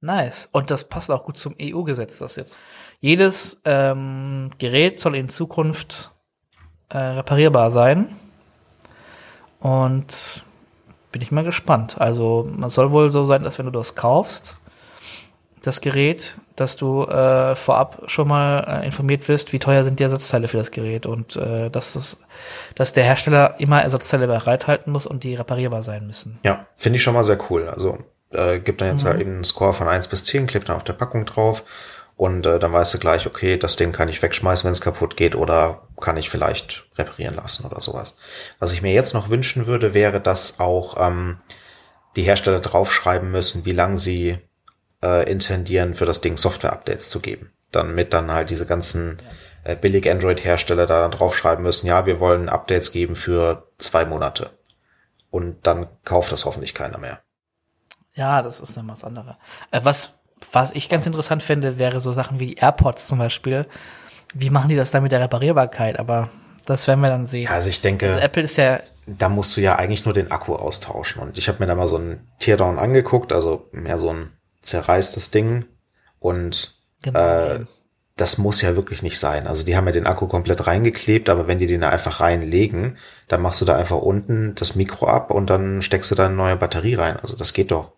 Nice. Und das passt auch gut zum EU-Gesetz, das jetzt. Jedes ähm, Gerät soll in Zukunft äh, reparierbar sein. Und bin ich mal gespannt. Also, man soll wohl so sein, dass wenn du das kaufst, das Gerät, dass du äh, vorab schon mal äh, informiert wirst, wie teuer sind die Ersatzteile für das Gerät und äh, dass, das, dass der Hersteller immer Ersatzteile bereithalten muss und die reparierbar sein müssen. Ja, finde ich schon mal sehr cool. Also äh, gibt dann jetzt mhm. halt eben einen Score von eins bis zehn, klebt dann auf der Packung drauf und äh, dann weißt du gleich, okay, das Ding kann ich wegschmeißen, wenn es kaputt geht oder kann ich vielleicht reparieren lassen oder sowas. Was ich mir jetzt noch wünschen würde, wäre, dass auch ähm, die Hersteller draufschreiben müssen, wie lange sie äh, intendieren, für das Ding Software-Updates zu geben. Dann mit dann halt diese ganzen äh, billig Android-Hersteller da dann draufschreiben müssen, ja, wir wollen Updates geben für zwei Monate. Und dann kauft das hoffentlich keiner mehr. Ja, das ist dann was anderes. Äh, was was ich ganz interessant finde, wäre so Sachen wie AirPods zum Beispiel. Wie machen die das dann mit der Reparierbarkeit? Aber das werden wir dann sehen. Also ich denke, also Apple ist ja. Da musst du ja eigentlich nur den Akku austauschen. Und ich habe mir da mal so ein Teardown angeguckt, also mehr so ein zerreißtes Ding. Und genau. äh, das muss ja wirklich nicht sein. Also die haben ja den Akku komplett reingeklebt, aber wenn die den da einfach reinlegen, dann machst du da einfach unten das Mikro ab und dann steckst du da eine neue Batterie rein. Also das geht doch.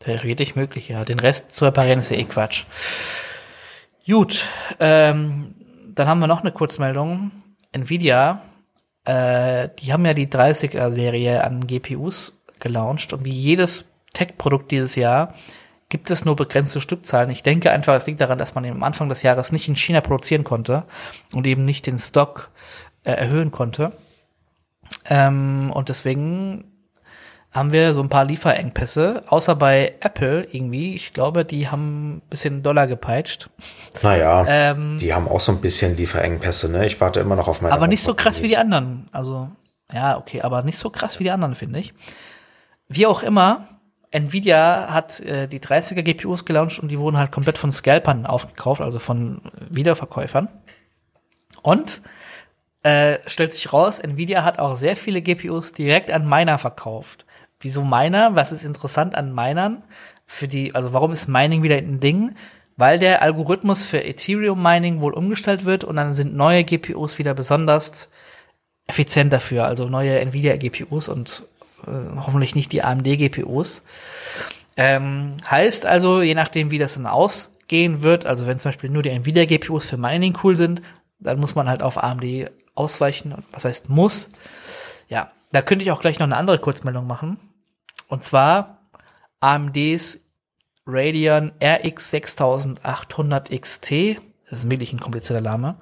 Theoretisch möglich, ja. Den Rest zu reparieren ist ja eh Quatsch. Gut, ähm, dann haben wir noch eine Kurzmeldung. Nvidia, äh, die haben ja die 30er-Serie an GPUs gelauncht und wie jedes Tech-Produkt dieses Jahr gibt es nur begrenzte Stückzahlen. Ich denke einfach, es liegt daran, dass man am Anfang des Jahres nicht in China produzieren konnte und eben nicht den Stock äh, erhöhen konnte. Ähm, und deswegen haben wir so ein paar Lieferengpässe, außer bei Apple irgendwie. Ich glaube, die haben ein bisschen Dollar gepeitscht. Naja, ähm, die haben auch so ein bisschen Lieferengpässe, ne? Ich warte immer noch auf meine. Aber nicht so krass wie die anderen. Also, ja, okay, aber nicht so krass wie die anderen, finde ich. Wie auch immer, Nvidia hat äh, die 30er GPUs gelauncht und die wurden halt komplett von Scalpern aufgekauft, also von Wiederverkäufern. Und äh, stellt sich raus, Nvidia hat auch sehr viele GPUs direkt an Miner verkauft. Wieso Miner? Was ist interessant an Minern? Für die, also warum ist Mining wieder ein Ding? Weil der Algorithmus für Ethereum Mining wohl umgestellt wird und dann sind neue GPUs wieder besonders effizient dafür, also neue Nvidia GPUs und äh, hoffentlich nicht die AMD GPUs. Ähm, heißt also, je nachdem, wie das dann ausgehen wird, also wenn zum Beispiel nur die Nvidia GPUs für Mining cool sind, dann muss man halt auf AMD ausweichen. Was heißt muss? Ja, da könnte ich auch gleich noch eine andere Kurzmeldung machen. Und zwar AMDs Radeon RX 6800 XT, das ist wirklich ein komplizierter Name,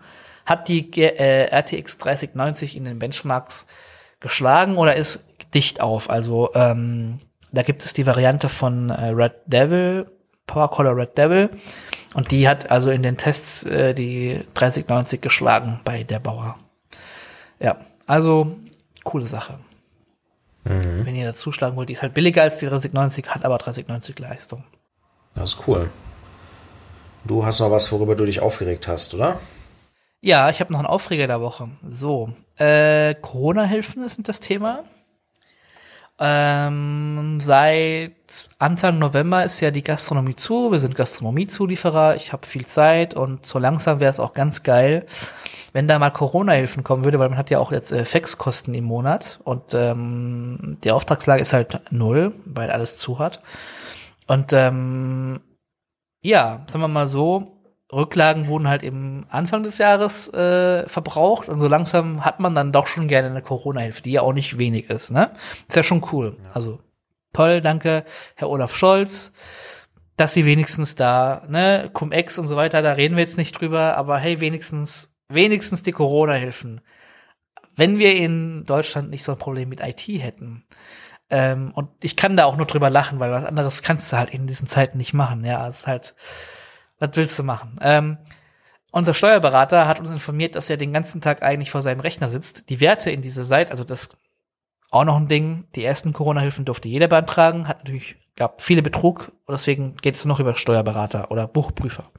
hat die äh, RTX 3090 in den Benchmarks geschlagen oder ist dicht auf. Also ähm, da gibt es die Variante von äh, Red Devil, Power Color Red Devil. Und die hat also in den Tests äh, die 3090 geschlagen bei der Bauer. Ja, also coole Sache. Mhm. Wenn ihr dazu schlagen wollt, die ist halt billiger als die 3090, hat aber 3090 Leistung. Das ist cool. Du hast noch was, worüber du dich aufgeregt hast, oder? Ja, ich habe noch einen Aufreger der Woche. So, äh, Corona-Hilfen sind das Thema. Ähm, seit Anfang November ist ja die Gastronomie zu. Wir sind Gastronomiezulieferer. Ich habe viel Zeit und so langsam wäre es auch ganz geil, wenn da mal Corona-Hilfen kommen würde, weil man hat ja auch jetzt äh, Fixkosten im Monat und ähm, die Auftragslage ist halt null, weil alles zu hat. Und ähm, ja, sagen wir mal so, Rücklagen wurden halt im Anfang des Jahres äh, verbraucht und so langsam hat man dann doch schon gerne eine Corona-Hilfe, die ja auch nicht wenig ist, ne? Ist ja schon cool. Ja. Also toll, danke, Herr Olaf Scholz, dass sie wenigstens da, ne, Cum-Ex und so weiter, da reden wir jetzt nicht drüber, aber hey, wenigstens, wenigstens die Corona-Hilfen. Wenn wir in Deutschland nicht so ein Problem mit IT hätten, ähm, und ich kann da auch nur drüber lachen, weil was anderes kannst du halt in diesen Zeiten nicht machen, ja, es ist halt, was willst du machen? Ähm, unser Steuerberater hat uns informiert, dass er den ganzen Tag eigentlich vor seinem Rechner sitzt. Die Werte in dieser Seite, also das auch noch ein Ding, die ersten Corona-Hilfen durfte jeder beantragen, hat natürlich, gab viele Betrug, und deswegen geht es noch über Steuerberater oder Buchprüfer.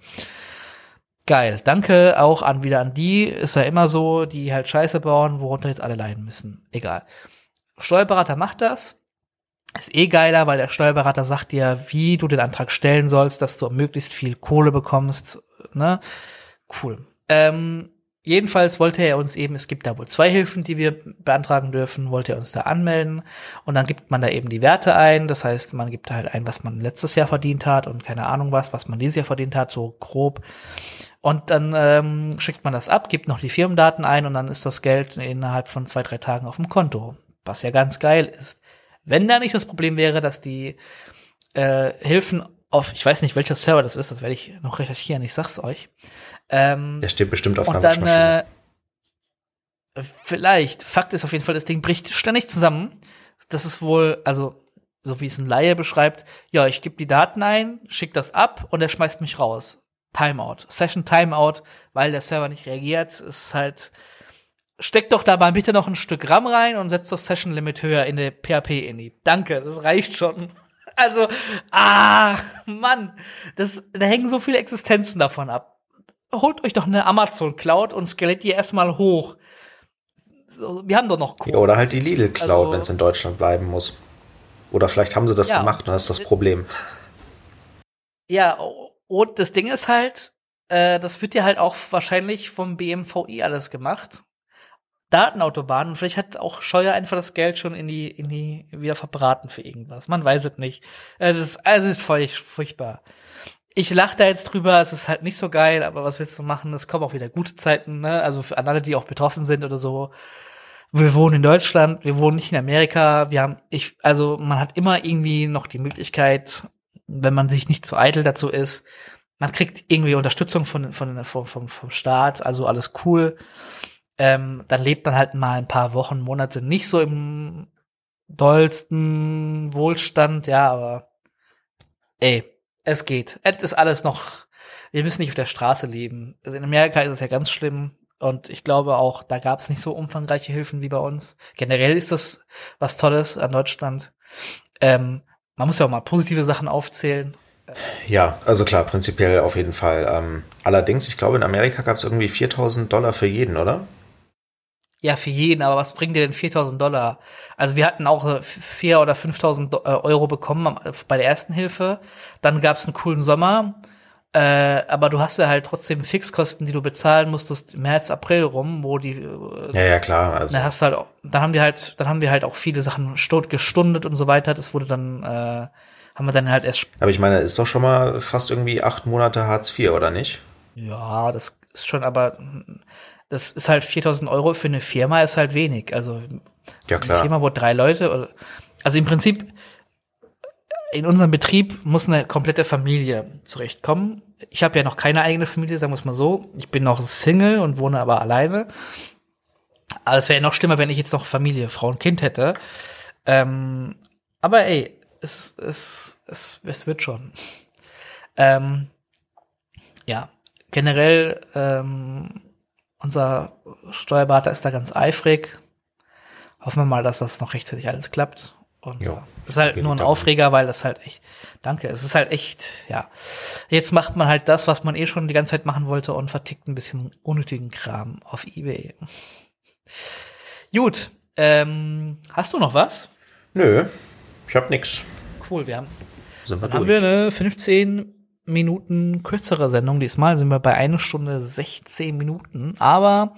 Geil. Danke auch an wieder an die, ist ja immer so, die halt Scheiße bauen, worunter jetzt alle leiden müssen. Egal. Steuerberater macht das. Ist eh geiler, weil der Steuerberater sagt dir, wie du den Antrag stellen sollst, dass du möglichst viel Kohle bekommst. Ne? Cool. Ähm, jedenfalls wollte er uns eben, es gibt da wohl zwei Hilfen, die wir beantragen dürfen, wollte er uns da anmelden. Und dann gibt man da eben die Werte ein. Das heißt, man gibt da halt ein, was man letztes Jahr verdient hat und keine Ahnung was, was man dieses Jahr verdient hat, so grob. Und dann ähm, schickt man das ab, gibt noch die Firmendaten ein und dann ist das Geld innerhalb von zwei, drei Tagen auf dem Konto. Was ja ganz geil ist. Wenn da nicht das Problem wäre, dass die äh, Hilfen auf, ich weiß nicht, welcher Server das ist, das werde ich noch recherchieren, ich sag's euch. Ähm, Der steht bestimmt auf einer dann, äh, Vielleicht. Fakt ist auf jeden Fall, das Ding bricht ständig zusammen. Das ist wohl, also, so wie es ein Laie beschreibt, ja, ich gebe die Daten ein, schick das ab und er schmeißt mich raus. Timeout. Session Timeout, weil der Server nicht reagiert, ist halt, steck doch da mal bitte noch ein Stück RAM rein und setz das Session Limit höher in der PHP-INI. Danke, das reicht schon. Also, ah, Mann, das, da hängen so viele Existenzen davon ab. Holt euch doch eine Amazon Cloud und skelet die erstmal hoch. Wir haben doch noch Code. Ja, oder halt die Lidl Cloud, also, wenn es in Deutschland bleiben muss. Oder vielleicht haben sie das ja, gemacht und das ist das Problem. Ja, und das Ding ist halt, äh, das wird ja halt auch wahrscheinlich vom BMVI alles gemacht. Datenautobahn und vielleicht hat auch Scheuer einfach das Geld schon in die, in die wieder verbraten für irgendwas. Man weiß es nicht. Es ist, es ist furch, furchtbar. Ich lache da jetzt drüber, es ist halt nicht so geil, aber was willst du machen? Es kommen auch wieder gute Zeiten, ne? Also für alle, die auch betroffen sind oder so. Wir wohnen in Deutschland, wir wohnen nicht in Amerika, wir haben, ich, also man hat immer irgendwie noch die Möglichkeit, wenn man sich nicht zu eitel dazu ist, man kriegt irgendwie Unterstützung von, von, vom, vom, vom Staat, also alles cool ähm, dann lebt man halt mal ein paar Wochen, Monate nicht so im dollsten Wohlstand, ja, aber ey, es geht. Es ist alles noch, wir müssen nicht auf der Straße leben. Also in Amerika ist es ja ganz schlimm und ich glaube auch, da gab es nicht so umfangreiche Hilfen wie bei uns. Generell ist das was Tolles an Deutschland. Ähm, man muss ja auch mal positive Sachen aufzählen. Ja, also klar, prinzipiell auf jeden Fall. Ähm, allerdings, ich glaube, in Amerika gab es irgendwie 4000 Dollar für jeden, oder? Ja, für jeden, aber was bringt dir denn 4000 Dollar? Also wir hatten auch 4 oder 5000 äh, Euro bekommen bei der ersten Hilfe. Dann gab es einen coolen Sommer. Äh, aber du hast ja halt trotzdem Fixkosten, die du bezahlen musstest März, April rum, wo die. Äh, ja, ja, klar. Also. Dann hast du halt, dann haben wir halt, dann haben wir halt auch viele Sachen gestundet und so weiter. Das wurde dann, äh, haben wir dann halt erst. Aber ich meine, ist doch schon mal fast irgendwie acht Monate Hartz IV, oder nicht? Ja, das ist schon, aber das ist halt 4000 Euro für eine Firma ist halt wenig. Also ja, klar. eine Firma, wo drei Leute, also im Prinzip in unserem Betrieb muss eine komplette Familie zurechtkommen. Ich habe ja noch keine eigene Familie, sagen wir es mal so. Ich bin noch Single und wohne aber alleine. Aber es wäre noch schlimmer, wenn ich jetzt noch Familie, Frau und Kind hätte. Ähm, aber ey, es, es, es, es wird schon. Ähm, ja, generell, ähm, unser Steuerberater ist da ganz eifrig. Hoffen wir mal, dass das noch rechtzeitig alles klappt. Und jo, ist halt nur ein Aufreger, weil das halt echt, danke, es ist halt echt, ja. Jetzt macht man halt das, was man eh schon die ganze Zeit machen wollte und vertickt ein bisschen unnötigen Kram auf Ebay. Gut, ähm, hast du noch was? Nö, ich hab nix. Cool, wir haben, sind wir dann haben wir eine 15 Minuten kürzere Sendung. Diesmal sind wir bei einer Stunde 16 Minuten, aber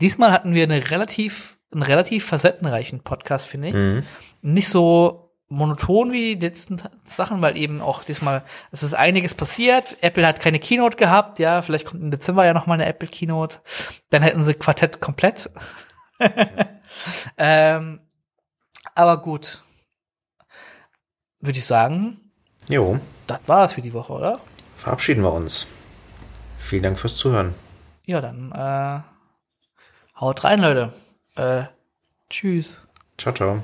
diesmal hatten wir eine relativ einen relativ facettenreichen Podcast, finde ich. Mhm. Nicht so monoton wie die letzten Sachen, weil eben auch diesmal, es ist einiges passiert. Apple hat keine Keynote gehabt, ja, vielleicht kommt im Dezember ja noch mal eine Apple Keynote. Dann hätten sie Quartett komplett. ähm, aber gut. Würde ich sagen. Jo. Das war's für die Woche, oder? Verabschieden wir uns. Vielen Dank fürs Zuhören. Ja, dann äh, haut rein, Leute. Äh, tschüss. Ciao, ciao.